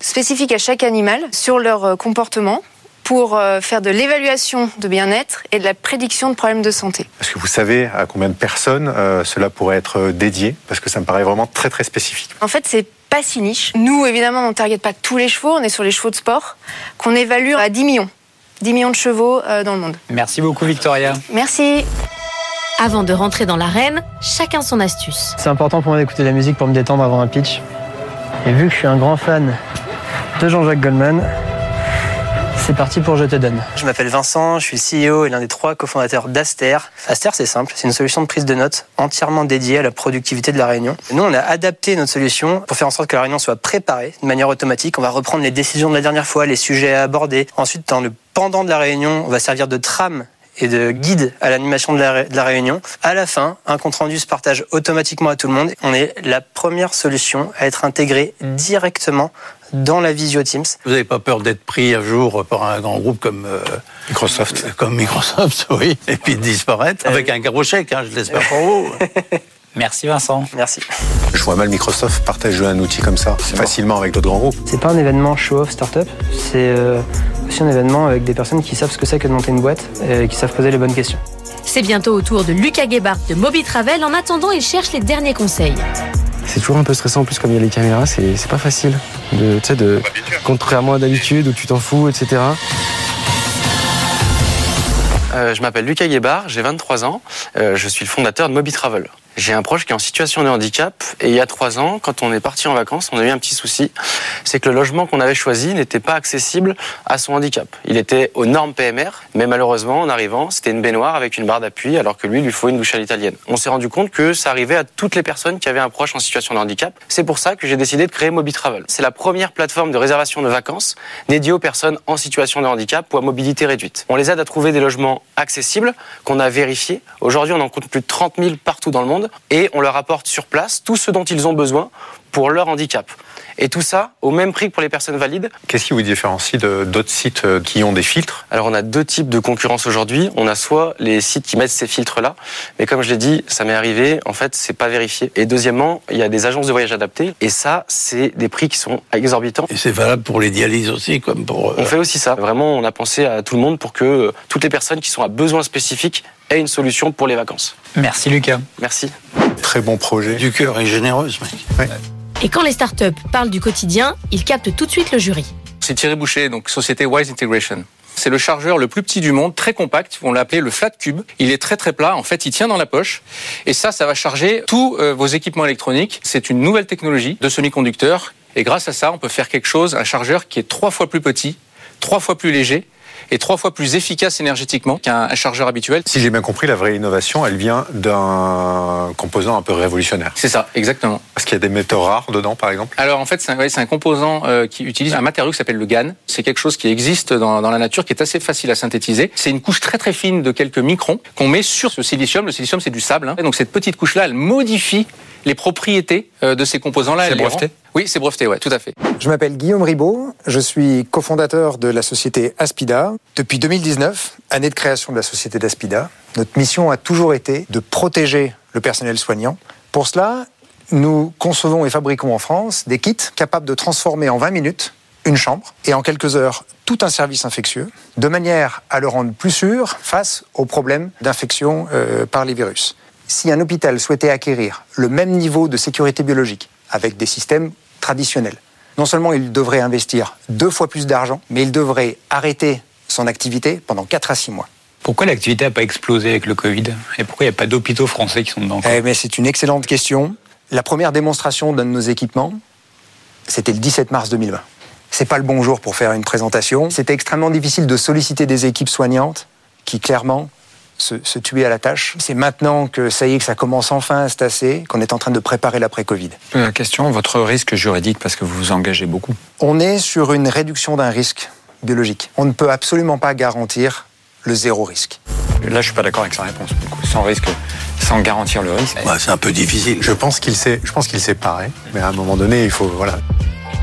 Speaker 35: spécifiques à chaque animal sur leur comportement pour euh, faire de l'évaluation de bien-être et de la prédiction de problèmes de santé.
Speaker 31: Est-ce que vous savez à combien de personnes euh, cela pourrait être euh, dédié Parce que ça me paraît vraiment très très spécifique.
Speaker 35: En fait, c'est pas si niche. Nous, évidemment, on ne target pas tous les chevaux, on est sur les chevaux de sport, qu'on évalue à 10 millions. 10 millions de chevaux euh, dans le monde.
Speaker 5: Merci beaucoup, Victoria.
Speaker 35: Merci.
Speaker 6: Avant de rentrer dans l'arène, chacun son astuce.
Speaker 34: C'est important pour moi d'écouter de la musique pour me détendre avant un pitch. Et vu que je suis un grand fan de Jean-Jacques Goldman, c'est parti pour Je te donne. Je m'appelle Vincent, je suis CEO et l'un des trois cofondateurs d'Aster. Aster, c'est simple, c'est une solution de prise de notes entièrement dédiée à la productivité de la réunion. Nous, on a adapté notre solution pour faire en sorte que la réunion soit préparée de manière automatique. On va reprendre les décisions de la dernière fois, les sujets à aborder. Ensuite, dans le pendant de la réunion, on va servir de trame et de guide à l'animation de la, de la réunion. À la fin, un compte rendu se partage automatiquement à tout le monde. On est la première solution à être intégrée directement dans la Visio Teams.
Speaker 36: Vous n'avez pas peur d'être pris un jour par un grand groupe comme Microsoft Comme Microsoft, oui. Et puis de disparaître avec un gros chèque, hein, je l'espère pour vous.
Speaker 5: Merci Vincent.
Speaker 34: Merci.
Speaker 31: Je vois mal Microsoft partager un outil comme ça facilement avec d'autres grands groupes.
Speaker 34: C'est pas un événement show-off startup, c'est euh, aussi un événement avec des personnes qui savent ce que c'est que de monter une boîte et qui savent poser les bonnes questions.
Speaker 6: C'est bientôt au tour de Lucas Gebhardt de Moby Travel. En attendant, il cherche les derniers conseils.
Speaker 37: C'est toujours un peu stressant en plus comme il y a les caméras, c'est c'est pas facile. De, tu sais, de, contrairement à d'habitude où tu t'en fous, etc.
Speaker 29: Euh, je m'appelle Lucas Guébard, j'ai 23 ans, Euh, je suis le fondateur de Moby Travel. J'ai un proche qui est en situation de handicap et il y a trois ans, quand on est parti en vacances, on a eu un petit souci. C'est que le logement qu'on avait choisi n'était pas accessible à son handicap. Il était aux normes PMR, mais malheureusement, en arrivant, c'était une baignoire avec une barre d'appui, alors que lui, il lui faut une douche à l'italienne. On s'est rendu compte que ça arrivait à toutes les personnes qui avaient un proche en situation de handicap. C'est pour ça que j'ai décidé de créer Moby Travel. C'est la première plateforme de réservation de vacances dédiée aux personnes en situation de handicap ou à mobilité réduite. On les aide à trouver des logements accessibles qu'on a vérifiés. Aujourd'hui, on en compte plus de 30 000 partout dans le monde et on leur apporte sur place tout ce dont ils ont besoin pour leur handicap. Et tout ça au même prix que pour les personnes valides.
Speaker 31: Qu'est-ce qui vous différencie de- d'autres sites euh, qui ont des filtres?
Speaker 29: Alors on a deux types de concurrence aujourd'hui. On a soit les sites qui mettent ces filtres-là, mais comme je l'ai dit, ça m'est arrivé, en fait, c'est pas vérifié. Et deuxièmement, il y a des agences de voyage adaptées, et ça, c'est des prix qui sont exorbitants.
Speaker 36: Et c'est valable pour les dialyses aussi, comme pour. euh,
Speaker 29: On fait aussi ça. Vraiment, on a pensé à tout le monde pour que euh, toutes les personnes qui sont à besoin spécifique aient une solution pour les vacances.
Speaker 5: Merci Lucas.
Speaker 29: Merci.
Speaker 31: Très bon projet.
Speaker 36: Du cœur et généreux, ce mec.
Speaker 6: Et quand les startups parlent du quotidien, ils captent tout de suite le jury.
Speaker 38: C'est Thierry Boucher, donc société Wise Integration. C'est le chargeur le plus petit du monde, très compact. On l'a appelé le flat cube. Il est très très plat. En fait, il tient dans la poche. Et ça, ça va charger tous euh, vos équipements électroniques. C'est une nouvelle technologie de semi-conducteurs Et grâce à ça, on peut faire quelque chose, un chargeur qui est trois fois plus petit, trois fois plus léger et trois fois plus efficace énergétiquement qu'un un chargeur habituel.
Speaker 31: Si j'ai bien compris, la vraie innovation, elle vient d'un composant un peu révolutionnaire.
Speaker 38: C'est ça, exactement.
Speaker 31: Parce qu'il y a des métaux rares dedans, par exemple?
Speaker 38: Alors en fait, c'est un, ouais, c'est un composant euh, qui utilise un matériau qui s'appelle le GAN. C'est quelque chose qui existe dans, dans la nature, qui est assez facile à synthétiser. C'est une couche très très fine de quelques microns qu'on met sur ce silicium. Le silicium, c'est du sable. hein. Et donc cette petite couche-là, elle modifie les propriétés euh, de ces composants-là.
Speaker 31: C'est breveté
Speaker 38: Oui, c'est breveté, ouais, tout à fait.
Speaker 21: Je m'appelle Guillaume Ribaud, je suis cofondateur de la société Aspida. Depuis 2019, année de création de la société d'Aspida, notre mission a toujours été de protéger le personnel soignant. Pour cela, nous concevons et fabriquons en France des kits capables de transformer en 20 minutes une chambre et en quelques heures tout un service infectieux, de manière à le rendre plus sûr face aux problèmes d'infection euh, par les virus. Si un hôpital souhaitait acquérir le même niveau de sécurité biologique avec des systèmes traditionnels, non seulement il devrait investir deux fois plus d'argent, mais il devrait arrêter son activité pendant 4 à 6 mois.
Speaker 39: Pourquoi l'activité n'a pas explosé avec le Covid? Et pourquoi il n'y a pas d'hôpitaux français qui sont dedans
Speaker 21: Eh, mais c'est une excellente question. La première démonstration d'un de nos équipements, c'était le 17 mars 2020. C'est pas le bon jour pour faire une présentation. C'était extrêmement difficile de solliciter des équipes soignantes qui clairement se, se tuaient à la tâche. C'est maintenant que ça y est, que ça commence enfin à se tasser, qu'on est en train de préparer l'après-Covid.
Speaker 32: La question, votre risque juridique, parce que vous vous engagez beaucoup.
Speaker 21: On est sur une réduction d'un risque biologique. On ne peut absolument pas garantir le zéro risque.
Speaker 32: Là, je suis pas d'accord avec sa réponse. du coup. Sans risque, sans garantir le risque.
Speaker 31: c'est un peu difficile. Je pense qu'il sait, je pense qu'il sait parer, mais à un moment donné, il faut, voilà.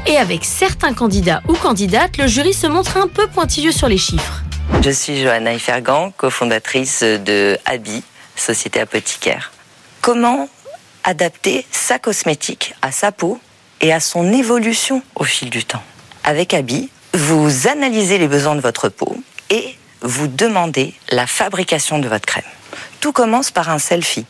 Speaker 6: Et avec certains candidats ou candidates, le jury se montre un peu pointilleux sur les chiffres.
Speaker 40: Je suis Johanna Ifergan, cofondatrice de Abi, société apothicaire. Comment adapter sa cosmétique à sa peau et à son évolution au fil du temps? Avec Abi, vous analysez les besoins de votre peau et vous demandez la fabrication de votre crème. Tout commence par un selfie.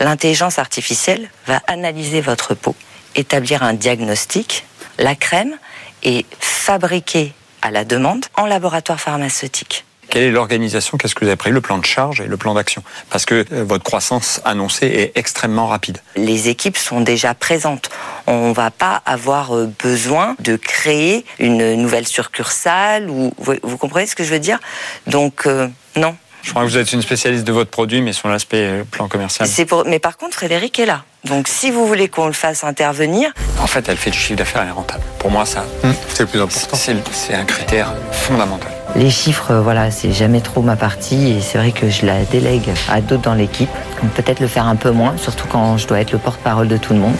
Speaker 40: L'intelligence artificielle va analyser votre peau, établir un diagnostic. La crème est fabriquée à la demande en laboratoire pharmaceutique.
Speaker 32: Quelle est l'organisation? Qu'est-ce que vous avez pris Le plan de charge et le plan d'action? Parce que euh, votre croissance annoncée est extrêmement rapide.
Speaker 40: Les équipes sont déjà présentes. On ne va pas avoir euh, besoin de créer une nouvelle succursale ou vous, vous comprenez ce que je veux dire? Donc euh, non.
Speaker 32: Je crois que vous êtes une spécialiste de votre produit, mais sur l'aspect euh, plan commercial.
Speaker 40: Pour... Mais par contre, Frédéric est là. Donc si vous voulez qu'on le fasse intervenir,
Speaker 32: En fait, elle fait du chiffre d'affaires, elle est rentable. Pour moi, ça,
Speaker 31: c'est le plus important.
Speaker 32: C'est un critère fondamental.
Speaker 40: les chiffres, euh, voilà, c'est jamais trop ma partie et c'est vrai que je la délègue à d'autres dans l'équipe. Donc Peut-être le faire un peu moins, surtout quand je dois être le porte-parole de tout le monde.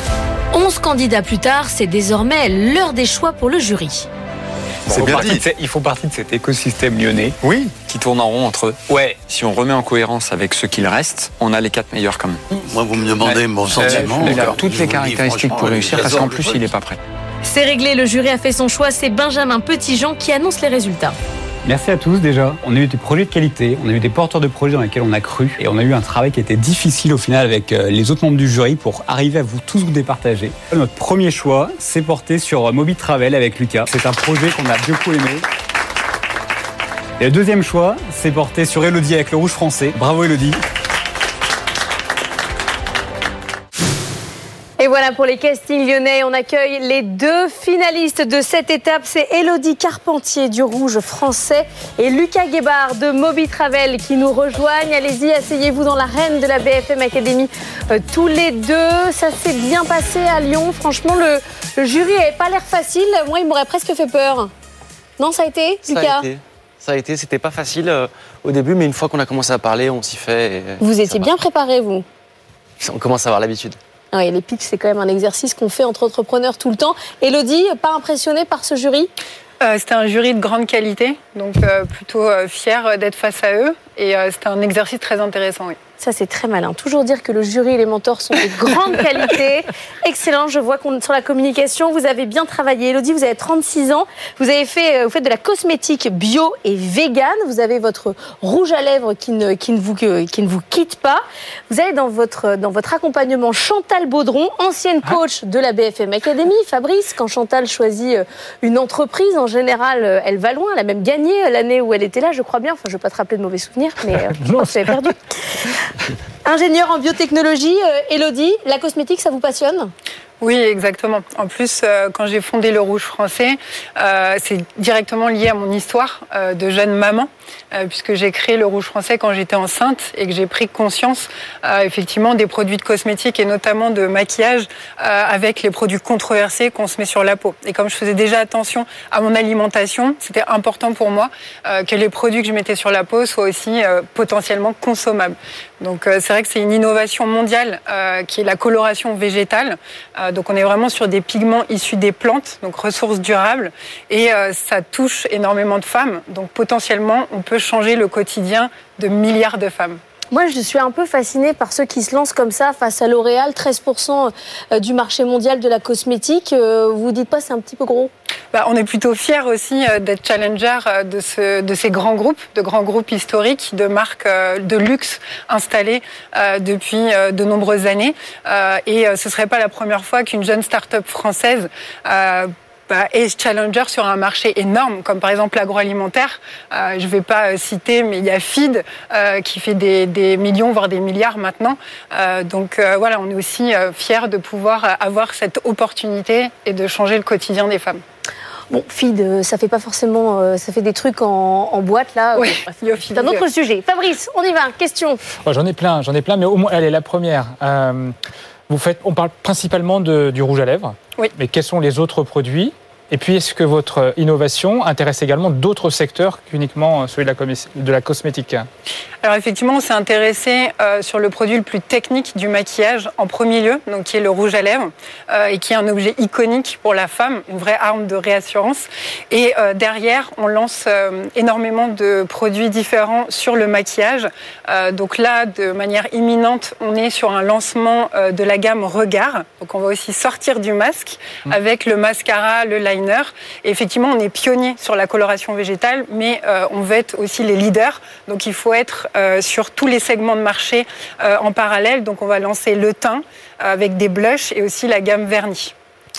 Speaker 6: 11 candidats plus tard, c'est désormais l'heure des choix pour le jury.
Speaker 31: C'est bien
Speaker 32: partie
Speaker 31: dit.
Speaker 32: de ce- il faut partie de cet écosystème lyonnais
Speaker 31: Oui.
Speaker 32: qui tourne en rond entre ouais, si on remet en cohérence avec ce qu'il reste, on a les quatre meilleurs quand même.
Speaker 36: Moi, vous me demandez mon sentiment.
Speaker 32: il a toutes les caractéristiques pour réussir parce qu'en plus, il n'est pas prêt.
Speaker 6: C'est réglé, le jury a fait son choix, c'est Benjamin Petitjean qui annonce les résultats.
Speaker 39: Merci à tous déjà. On a eu des projets de qualité, on a eu des porteurs de projets dans lesquels on a cru et on a eu un travail qui était difficile au final avec euh, les autres membres du jury pour arriver à vous tous vous départager. Notre premier choix s'est porté sur euh, Moby Travel avec Lucas. C'est un projet qu'on a beaucoup aimé. Et le deuxième choix s'est porté sur Elodie avec le rouge français. Bravo Elodie.
Speaker 2: Et voilà pour les castings lyonnais, on accueille les deux finalistes de cette étape. C'est Elodie Carpentier du Rouge français et Lucas Guébard de Moby Travel qui nous rejoignent. Allez-y, asseyez-vous dans l'arène de la BFM Academy. Euh, tous les deux, ça s'est bien passé à Lyon. Franchement, le, le jury n'avait pas l'air facile. Moi, il m'aurait presque fait peur. Non, ça a été,
Speaker 37: Ça
Speaker 2: Lucas
Speaker 37: a été. Ça a été, c'était pas facile euh, au début, mais une fois qu'on a commencé à parler, on s'y fait. et
Speaker 2: Vous
Speaker 37: ça
Speaker 2: étiez bien préparé, vous
Speaker 37: On commence à avoir l'habitude.
Speaker 2: Oui, les pitchs, c'est quand même un exercice qu'on fait entre entrepreneurs tout le temps. Elodie, pas impressionnée par ce jury?
Speaker 30: Euh, c'était un jury de grande qualité, donc euh, plutôt euh, fier d'être face à eux. Et c'était un exercice très intéressant.
Speaker 2: Ça, c'est très malin. Toujours dire que le jury et les mentors sont de grande qualité. Excellent. Je vois qu'on sur la communication, vous avez bien travaillé. Elodie, vous avez 36 ans. Vous avez fait, euh, vous faites de la cosmétique bio et vegan. Vous avez votre rouge à lèvres qui ne, qui ne, vous, qui ne vous quitte pas. Vous avez dans votre, dans votre accompagnement Chantal Baudron, ancienne coach de la BFM Academy. Fabrice, quand Chantal choisit euh, une entreprise, en général, euh, elle va loin. Elle a même gagné l'année où elle était là, je crois bien. Enfin, je ne veux pas te rappeler de mauvais souvenirs, mais je crois que tu avais perdu. Ingénieur en biotechnologie, euh, Elodie, la cosmétique, ça vous passionne?
Speaker 30: Oui, exactement. En plus, euh, quand j'ai fondé le Rouge français, euh, c'est directement lié à mon histoire de jeune maman, puisque j'ai créé le Rouge français quand j'étais enceinte et que j'ai pris conscience effectivement des produits de cosmétiques et notamment de maquillage avec les produits controversés qu'on se met sur la peau. Et comme je faisais déjà attention à mon alimentation, c'était important pour moi que les produits que je mettais sur la peau soient aussi potentiellement consommables. Donc euh, c'est vrai que c'est une innovation mondiale euh, qui est la coloration végétale. Euh, donc on est vraiment sur des pigments issus des plantes, donc ressources durables, et euh, ça touche énormément de femmes. Donc potentiellement on peut changer le quotidien de milliards de femmes.
Speaker 2: Moi, je suis un peu fascinée par ceux qui se lancent comme ça face à L'Oréal, 13% euh, du marché mondial de la cosmétique. Euh, Vous dites pas c'est un petit peu gros?
Speaker 30: Bah, on est plutôt fiers aussi euh, d'être challenger de, de ces grands groupes, de grands groupes historiques, de marques de luxe installées depuis de nombreuses années. Et ce serait pas la première fois qu'une jeune start-up française est challenger sur un marché énorme, comme par exemple l'agroalimentaire. Euh, je ne vais pas euh, citer, mais il y a Feed euh, qui fait des, des millions, voire des milliards maintenant. Euh, donc euh, voilà, on est aussi euh, fiers de pouvoir euh, avoir cette opportunité et de changer le quotidien des femmes.
Speaker 2: Bon, feed, euh, ça fait pas forcément, euh, ça fait des trucs en, en boîte là.
Speaker 30: Oui,
Speaker 2: c'est un autre sujet. Fabrice, on y va. Question.
Speaker 5: Oh, j'en ai plein, j'en ai plein, mais au moins, allez, la première. Euh, vous faites, on parle principalement de- du rouge à lèvres.
Speaker 30: Oui.
Speaker 5: Mais quels sont les autres produits Et puis, est-ce que votre innovation intéresse également d'autres secteurs qu'uniquement celui de la, de la cosmétique?
Speaker 30: Alors effectivement, on s'est intéressé euh, sur le produit le plus technique du maquillage en premier lieu, donc qui est le rouge à lèvres, euh, et qui est un objet iconique pour la femme, une vraie arme de réassurance. Et euh, derrière, on lance euh, énormément de produits différents sur le maquillage. Euh, donc là, de manière imminente, on est sur un lancement euh, de la gamme Regard. Donc on va aussi sortir du masque avec le mascara, le liner. Et effectivement, on est pionnier sur la coloration végétale, mais euh, on veut être aussi les leaders. Donc il faut être sur tous les segments de marché euh, en parallèle. Donc on va lancer le teint euh, avec des blushs et aussi la gamme vernis.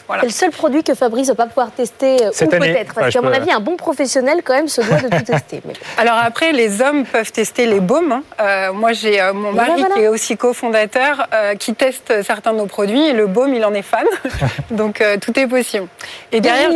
Speaker 30: Voilà.
Speaker 2: C'est le seul produit que Fabrice va pas pouvoir tester, euh,
Speaker 30: Cette
Speaker 2: ou peut-être, parce
Speaker 30: Ouais,
Speaker 2: qu'à mon
Speaker 30: peux-
Speaker 2: avis, un bon professionnel quand même se doit de tout tester. Mais
Speaker 30: Alors après, les hommes peuvent tester les baumes. hein. Euh, moi, j'ai euh, mon mari
Speaker 2: voilà.
Speaker 30: qui est aussi cofondateur, euh, qui teste certains de nos produits. Et le baume, il en est fan. Donc euh, tout est possible. Et derrière.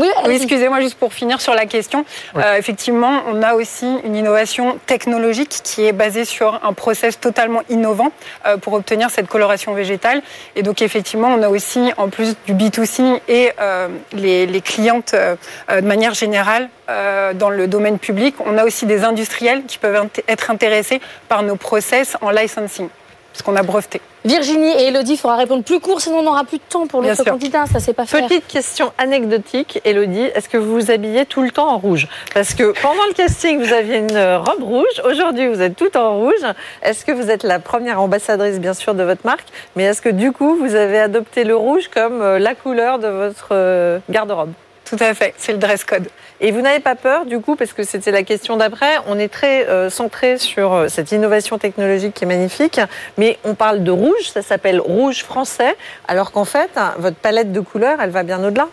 Speaker 2: Oui,
Speaker 30: excusez-moi, juste pour finir sur la question.
Speaker 2: Oui.
Speaker 30: Euh, effectivement, on a aussi une innovation technologique qui est basée sur un process totalement innovant euh, pour obtenir cette coloration végétale. Et donc, effectivement, on a aussi, en plus du B2C et euh, les, les clientes de manière générale euh, dans le domaine public, on a aussi des industriels qui peuvent être intéressés par nos process en licensing, parce qu'on a breveté.
Speaker 2: Virginie et Elodie, il faudra répondre plus court, sinon on n'aura plus de temps pour l'autre candidat. Ça, c'est pas faire.
Speaker 4: Petite question anecdotique, Elodie. Est-ce que vous vous habillez tout le temps en rouge? Parce que pendant le casting, vous aviez une robe rouge. Aujourd'hui, vous êtes tout en rouge. Est-ce que vous êtes la première ambassadrice, bien sûr, de votre marque? Mais est-ce que du coup, vous avez adopté le rouge comme euh, la couleur de votre euh, garde-robe?
Speaker 30: Tout à fait, c'est le dress code.
Speaker 4: Et vous n'avez pas peur, du coup, parce que c'était la question d'après, on est très euh, centré sur euh, cette innovation technologique qui est magnifique, mais on parle de rouge, ça s'appelle rouge français, alors qu'en fait, hein, votre palette de couleurs, elle va bien au-delà.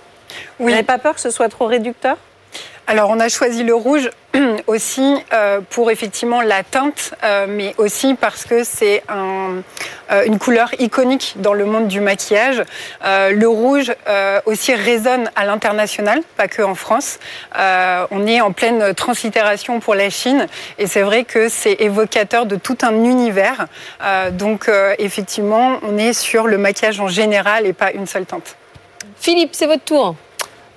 Speaker 4: Vous n'avez pas peur que ce soit trop réducteur?
Speaker 30: Alors, on a choisi le rouge aussi euh, pour effectivement la teinte, euh, mais aussi parce que c'est un, euh, une couleur iconique dans le monde du maquillage. Euh, le rouge euh, aussi résonne à l'international, pas que en France. Euh, on est en pleine translittération pour la Chine, et c'est vrai que c'est évocateur de tout un univers. Donc, effectivement, on est sur le maquillage en général et pas une seule teinte.
Speaker 2: Philippe, c'est votre tour.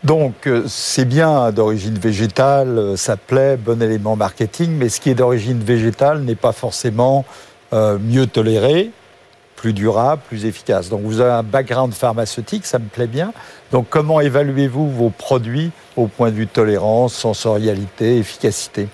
Speaker 3: Donc, euh, c'est bien d'origine végétale, euh, ça plaît, bon élément marketing, mais ce qui est d'origine végétale n'est pas forcément euh, mieux toléré, plus durable, plus efficace. Donc, vous avez un background pharmaceutique, ça me plaît bien. Donc, comment évaluez-vous vos produits au point de vue tolérance, sensorialité, efficacité?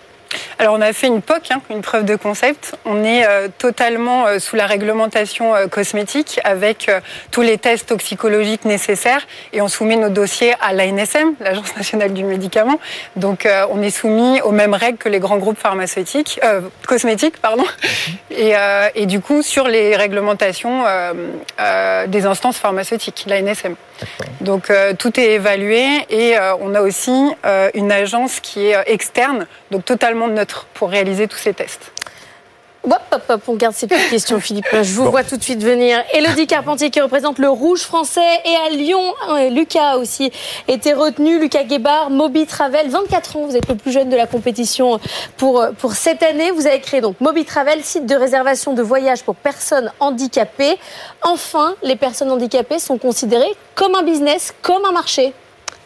Speaker 30: Alors on a fait une POC, hein, une preuve de concept. On est euh, totalement euh, sous la réglementation euh, cosmétique avec tous les tests toxicologiques nécessaires et on soumet nos dossiers à l'ANSM, l'Agence nationale du médicament. Donc on est soumis aux mêmes règles que les grands groupes pharmaceutiques, cosmétiques, pardon. Et, du coup sur les réglementations des instances pharmaceutiques, l'ANSM. Donc euh, tout est évalué et euh, on a aussi euh, une agence qui est externe, donc totalement neutre pour réaliser tous ces tests.
Speaker 2: Hop, hop, hop, on garde ces petites questions, Philippe. Je vous vois tout de suite venir. Elodie Carpentier qui représente le rouge français. Et à Lyon, Lucas a aussi été retenu. Lucas Guébard, Moby Travel, 24 ans. Vous êtes le plus jeune de la compétition pour, pour cette année. Vous avez créé donc Moby Travel, site de réservation de voyage pour personnes handicapées. Enfin, les personnes handicapées sont considérées comme un business, comme un marché.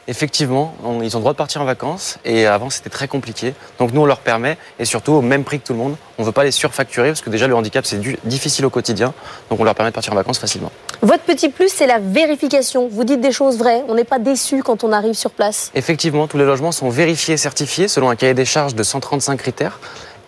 Speaker 29: Effectivement, on- ils ont le droit de partir en vacances et avant c'était très compliqué. Donc nous on leur permet et surtout au même prix que tout le monde. On ne veut pas les surfacturer parce que déjà le handicap c'est difficile au quotidien. Donc on leur permet de partir en vacances facilement.
Speaker 2: Votre petit plus, c'est la vérification. Vous dites des choses vraies. On n'est pas déçu quand on arrive sur place.
Speaker 29: Effectivement, tous les logements sont vérifiés et certifiés selon un cahier des charges de 135 critères.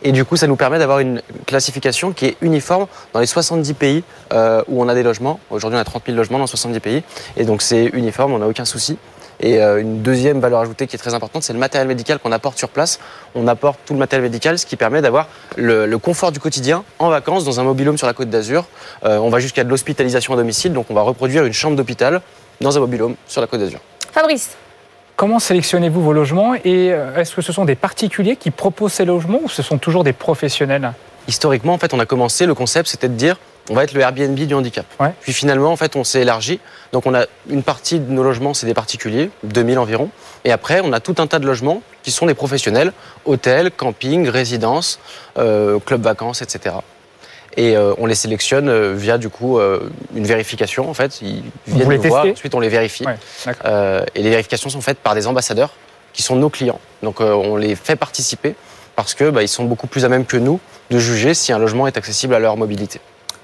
Speaker 29: Et du coup, ça nous permet d'avoir une classification qui est uniforme dans les 70 pays euh, où on a des logements. Aujourd'hui, on a 30 000 logements dans 70 pays. Et donc, c'est uniforme, on n'a aucun souci. Et euh, une deuxième valeur ajoutée qui est très importante, c'est le matériel médical qu'on apporte sur place. On apporte tout le matériel médical, ce qui permet d'avoir le, le confort du quotidien en vacances dans un mobilhome sur la côte d'Azur. Euh, on va jusqu'à de l'hospitalisation à domicile, donc on va reproduire une chambre d'hôpital dans un mobilhome sur la côte d'Azur.
Speaker 2: Fabrice
Speaker 5: Comment sélectionnez-vous vos logements et euh, est-ce que ce sont des particuliers qui proposent ces logements ou ce sont toujours des professionnels?
Speaker 29: Historiquement, en fait, on a commencé, le concept, c'était de dire, on va être le Airbnb du handicap. Puis finalement, en fait, on s'est élargi. Donc, on a une partie de nos logements, c'est des particuliers, 2000 environ. Et après, on a tout un tas de logements qui sont des professionnels, hôtels, camping, résidences, euh, clubs vacances, etc. Et euh, on les sélectionne euh, via, du coup, euh, une vérification, en fait. Ils viennent
Speaker 5: Vous les
Speaker 29: nous voir, ensuite on les vérifie.
Speaker 5: Ouais,
Speaker 29: et les vérifications sont faites par des ambassadeurs qui sont nos clients. Donc on les fait participer parce que bah, ils sont beaucoup plus à même que nous de juger si un logement est accessible à leur mobilité.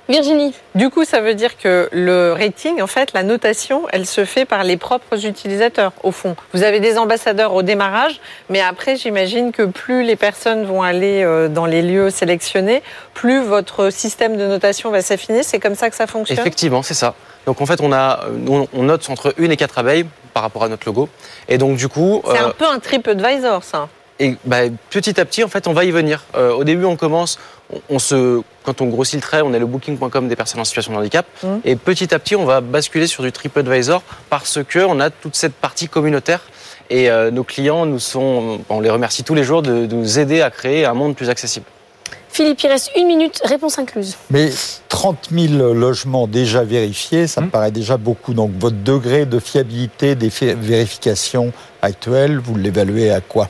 Speaker 2: Virginie.
Speaker 4: Du coup, ça veut dire que le rating, en fait, la notation, elle se fait par les propres utilisateurs, au fond. Vous avez des ambassadeurs au démarrage, mais après, j'imagine que plus les personnes vont aller euh, dans les lieux sélectionnés, plus votre système de notation va s'affiner. C'est comme ça que ça fonctionne?
Speaker 29: Effectivement, c'est ça. Donc en fait, on, a, euh, on note entre une et quatre abeilles par rapport à notre logo. Et donc du coup,
Speaker 4: C'est
Speaker 29: euh,
Speaker 4: un peu un trip advisor, ça.
Speaker 29: Et bah, petit à petit, en fait, on va y venir. Euh, au début, on commence, on, on se, quand on grossit le trait, on est le booking.com des personnes en situation de handicap.
Speaker 4: Mhm.
Speaker 29: Et petit à petit, on va basculer sur du TripAdvisor parce que on a toute cette partie communautaire. Et euh, nos clients nous sont, on les remercie tous les jours de, de nous aider à créer un monde plus accessible.
Speaker 2: Philippe, il reste une minute, réponse incluse.
Speaker 3: Mais 30 000 logements déjà vérifiés, ça
Speaker 29: Mmh.
Speaker 3: me paraît déjà beaucoup. Donc votre degré de fiabilité des fi- vérifications actuelles, vous l'évaluez à quoi?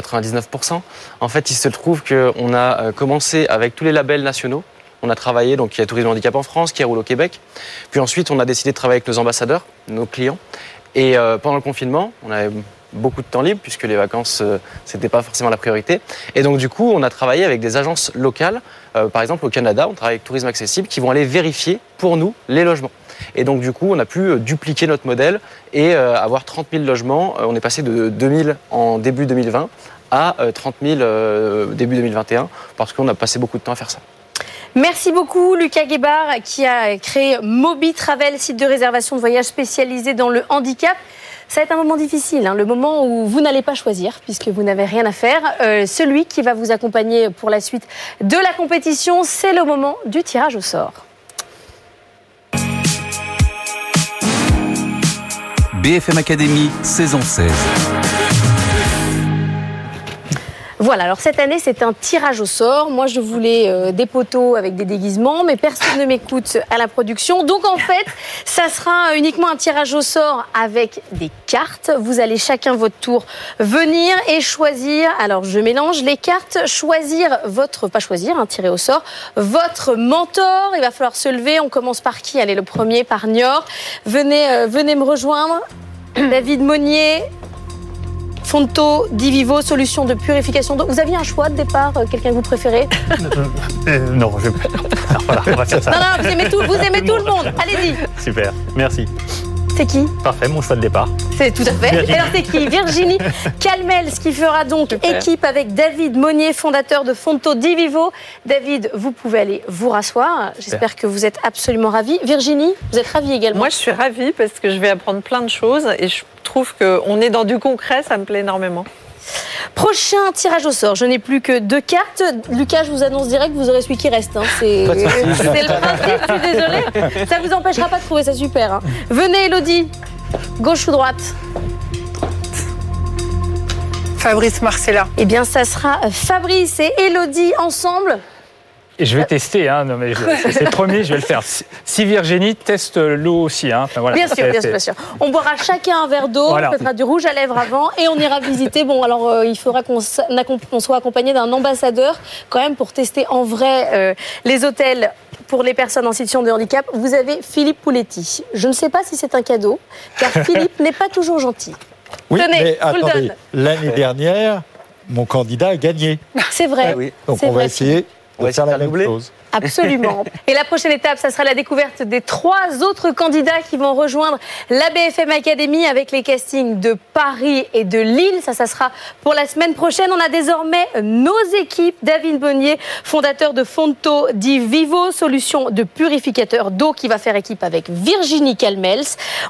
Speaker 29: 99%. En fait, il se trouve qu'on a euh, commencé avec tous les labels nationaux. On a travaillé, donc il y a Tourisme Handicap en France, qui roule au Québec. Puis ensuite, on a décidé de travailler avec nos ambassadeurs, nos clients. Et euh, pendant le confinement, on avait beaucoup de temps libre, puisque les vacances, euh, c'était pas forcément la priorité. Et donc, du coup, on a travaillé avec des agences locales. Euh, par exemple, au Canada, on travaille avec Tourisme Accessible, qui vont aller vérifier pour nous les logements. Et donc, du coup, on a pu euh, dupliquer notre modèle et euh, avoir 30 000 logements. Euh, on est passé de 2000 en début 2020 à euh, 30 000 euh, début 2021 parce qu'on a passé beaucoup de temps à faire ça.
Speaker 2: Merci beaucoup, Lucas Guébard, qui a créé Moby Travel, site de réservation de voyage spécialisé dans le handicap. Ça va être un moment difficile, hein, le moment où vous n'allez pas choisir, puisque vous n'avez rien à faire. Celui qui va vous accompagner pour la suite de la compétition, c'est le moment du tirage au sort.
Speaker 41: BFM Academy, saison 16.
Speaker 2: Voilà, alors cette année, c'est un tirage au sort. Moi, je voulais euh, des poteaux avec des déguisements, mais personne ne m'écoute à la production. Donc, en fait, ça sera uniquement un tirage au sort avec des cartes. Vous allez chacun votre tour venir et choisir. Alors, je mélange les cartes, choisir votre, pas choisir, hein, tirer au sort, votre mentor. Il va falloir se lever. On commence par qui? Allez, le premier, par Niort. Venez, euh, venez me rejoindre. David Monnier, Fonto, Divivo, solution de purification d'eau. Vous aviez un choix de départ, euh, quelqu'un que vous préférez
Speaker 42: Euh, non, je... Voilà, on va faire ça.
Speaker 2: Non, non, vous aimez tout, vous aimez tout le monde. Allez-y.
Speaker 42: Super, merci.
Speaker 2: C'est qui
Speaker 42: Parfait, mon choix de départ.
Speaker 2: C'est tout à fait.
Speaker 42: Virginie.
Speaker 2: Alors c'est qui Virginie Calmels qui fera donc
Speaker 42: Super.
Speaker 2: équipe avec David Monnier, fondateur de Fonto Divivo. David, vous pouvez aller vous rasseoir. J'espère que vous êtes absolument ravis. Virginie, vous êtes ravie également.
Speaker 4: Moi, je suis ravie parce que je vais apprendre plein de choses et je trouve qu'on est dans du concret, ça me plaît énormément.
Speaker 2: Prochain tirage au sort. Je n'ai plus que deux cartes. Lucas, je vous annonce direct que vous aurez celui qui reste. hein. C'est le principe, je suis désolée. Ça vous empêchera pas de trouver ça super. hein. Venez, Elodie. Gauche ou droite?
Speaker 30: Fabrice Marcella.
Speaker 2: Eh bien, ça sera Fabrice et Elodie ensemble.
Speaker 5: Et je vais tester, hein, non mais je- c'est le premier, je vais le faire. Si- Virginie teste l'eau aussi, hein. Enfin, voilà,
Speaker 2: bien sûr, bien sûr, bien sûr. On boira chacun un verre d'eau,
Speaker 5: Voilà.
Speaker 2: on mettra du rouge à lèvres avant et on ira visiter. Bon, alors euh, il faudra qu'on soit accompagné d'un ambassadeur quand même pour tester en vrai euh, les hôtels pour les personnes en situation de handicap. Vous avez Philippe Pouletti. Je ne sais pas si c'est un cadeau, car Philippe n'est pas toujours gentil.
Speaker 3: Oui,
Speaker 2: Tenez,
Speaker 3: mais attendez, l'année dernière, mon candidat a gagné.
Speaker 2: C'est vrai.
Speaker 3: Donc
Speaker 2: c'est
Speaker 3: on va
Speaker 2: vrai.
Speaker 3: essayer de faire la même chose.
Speaker 2: Absolument. Et la prochaine étape, ça sera la découverte des trois autres candidats qui vont rejoindre la BFM Academy avec les castings de Paris et de Lille. Ça, ça sera pour la semaine prochaine. On a désormais nos équipes. David Bonnier, fondateur de Fonto di Vivo, solution de purificateur d'eau qui va faire équipe avec Virginie Calmels.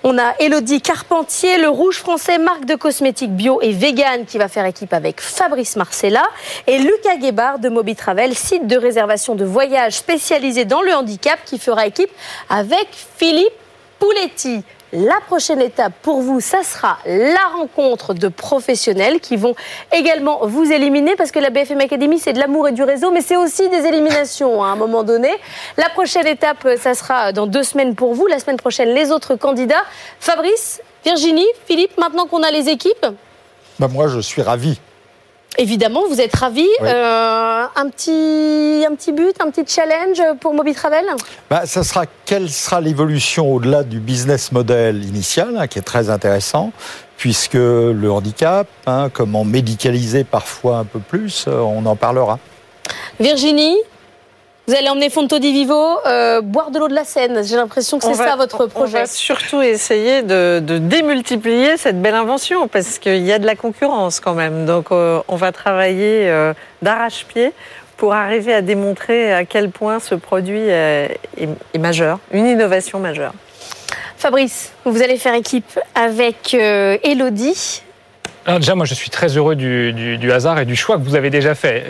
Speaker 2: On a Elodie Carpentier, le rouge français, marque de cosmétiques bio et vegan qui va faire équipe avec Fabrice Marcella. Et Lucas Guébard de Moby Travel, site de réservation de voyages spécialisé dans le handicap qui fera équipe avec Philippe Pouletti. La prochaine étape pour vous, ça sera la rencontre de professionnels qui vont également vous éliminer parce que la BFM Academy, c'est de l'amour et du réseau, mais c'est aussi des éliminations hein, à un moment donné. La prochaine étape, ça sera dans deux semaines pour vous. La semaine prochaine, les autres candidats. Fabrice, Virginie, Philippe, maintenant qu'on a les équipes,
Speaker 3: Bah, moi, je suis ravi.
Speaker 2: Évidemment, vous êtes ravis.
Speaker 3: Oui.
Speaker 2: Euh, un, petit, un petit but, un petit challenge pour Moby Travel
Speaker 3: Bah, ça sera quelle sera l'évolution au-delà du business model initial, hein, qui est très intéressant, puisque le handicap, hein, comment médicaliser parfois un peu plus, euh, on en parlera.
Speaker 2: Virginie, vous allez emmener Fonto di Vivo euh, boire de l'eau de la Seine. J'ai l'impression que c'est ça votre projet.
Speaker 4: On va surtout essayer de, de démultiplier cette belle invention parce qu'il y a de la concurrence quand même. Donc euh, on va travailler euh, d'arrache-pied pour arriver à démontrer à quel point ce produit est, est majeur, une innovation majeure.
Speaker 2: Fabrice, vous allez faire équipe avec Elodie.
Speaker 5: Alors déjà, moi, je suis très heureux du, du- du hasard et du choix que vous avez déjà fait.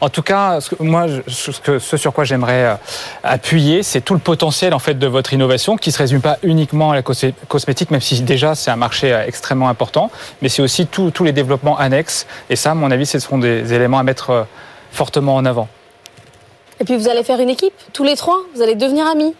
Speaker 5: En, tout cas, ce que- moi, ce, que- ce sur quoi j'aimerais euh, appuyer, c'est tout le potentiel en fait de votre innovation, qui se résume pas uniquement à la cosmétique, même si déjà c'est un marché euh, extrêmement important, mais c'est aussi tous tous les développements annexes. Et ça, à mon avis, ce seront des éléments à mettre euh, fortement en avant.
Speaker 2: Et puis vous allez faire une équipe, tous les trois. Vous allez devenir amis.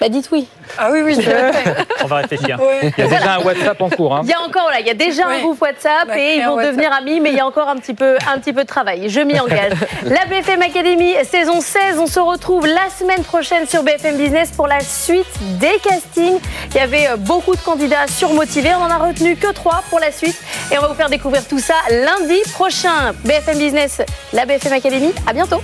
Speaker 2: Bah dites oui.
Speaker 4: Ah oui, oui.
Speaker 5: On va réfléchir.
Speaker 2: Ouais.
Speaker 5: Il y a déjà un WhatsApp en cours. hein.
Speaker 2: Il y a encore là, il y a déjà un groupe WhatsApp
Speaker 30: va
Speaker 2: et ils vont
Speaker 30: WhatsApp.
Speaker 2: devenir amis, mais il y a encore un petit peu, un petit peu de travail. Je m'y engage. la BFM Academy saison 16, on se retrouve la semaine prochaine sur BFM Business pour la suite des castings. Il y avait euh, beaucoup de candidats surmotivés, on en a retenu que trois pour la suite et on va vous faire découvrir tout ça lundi prochain. BFM Business, la BFM Academy. À bientôt.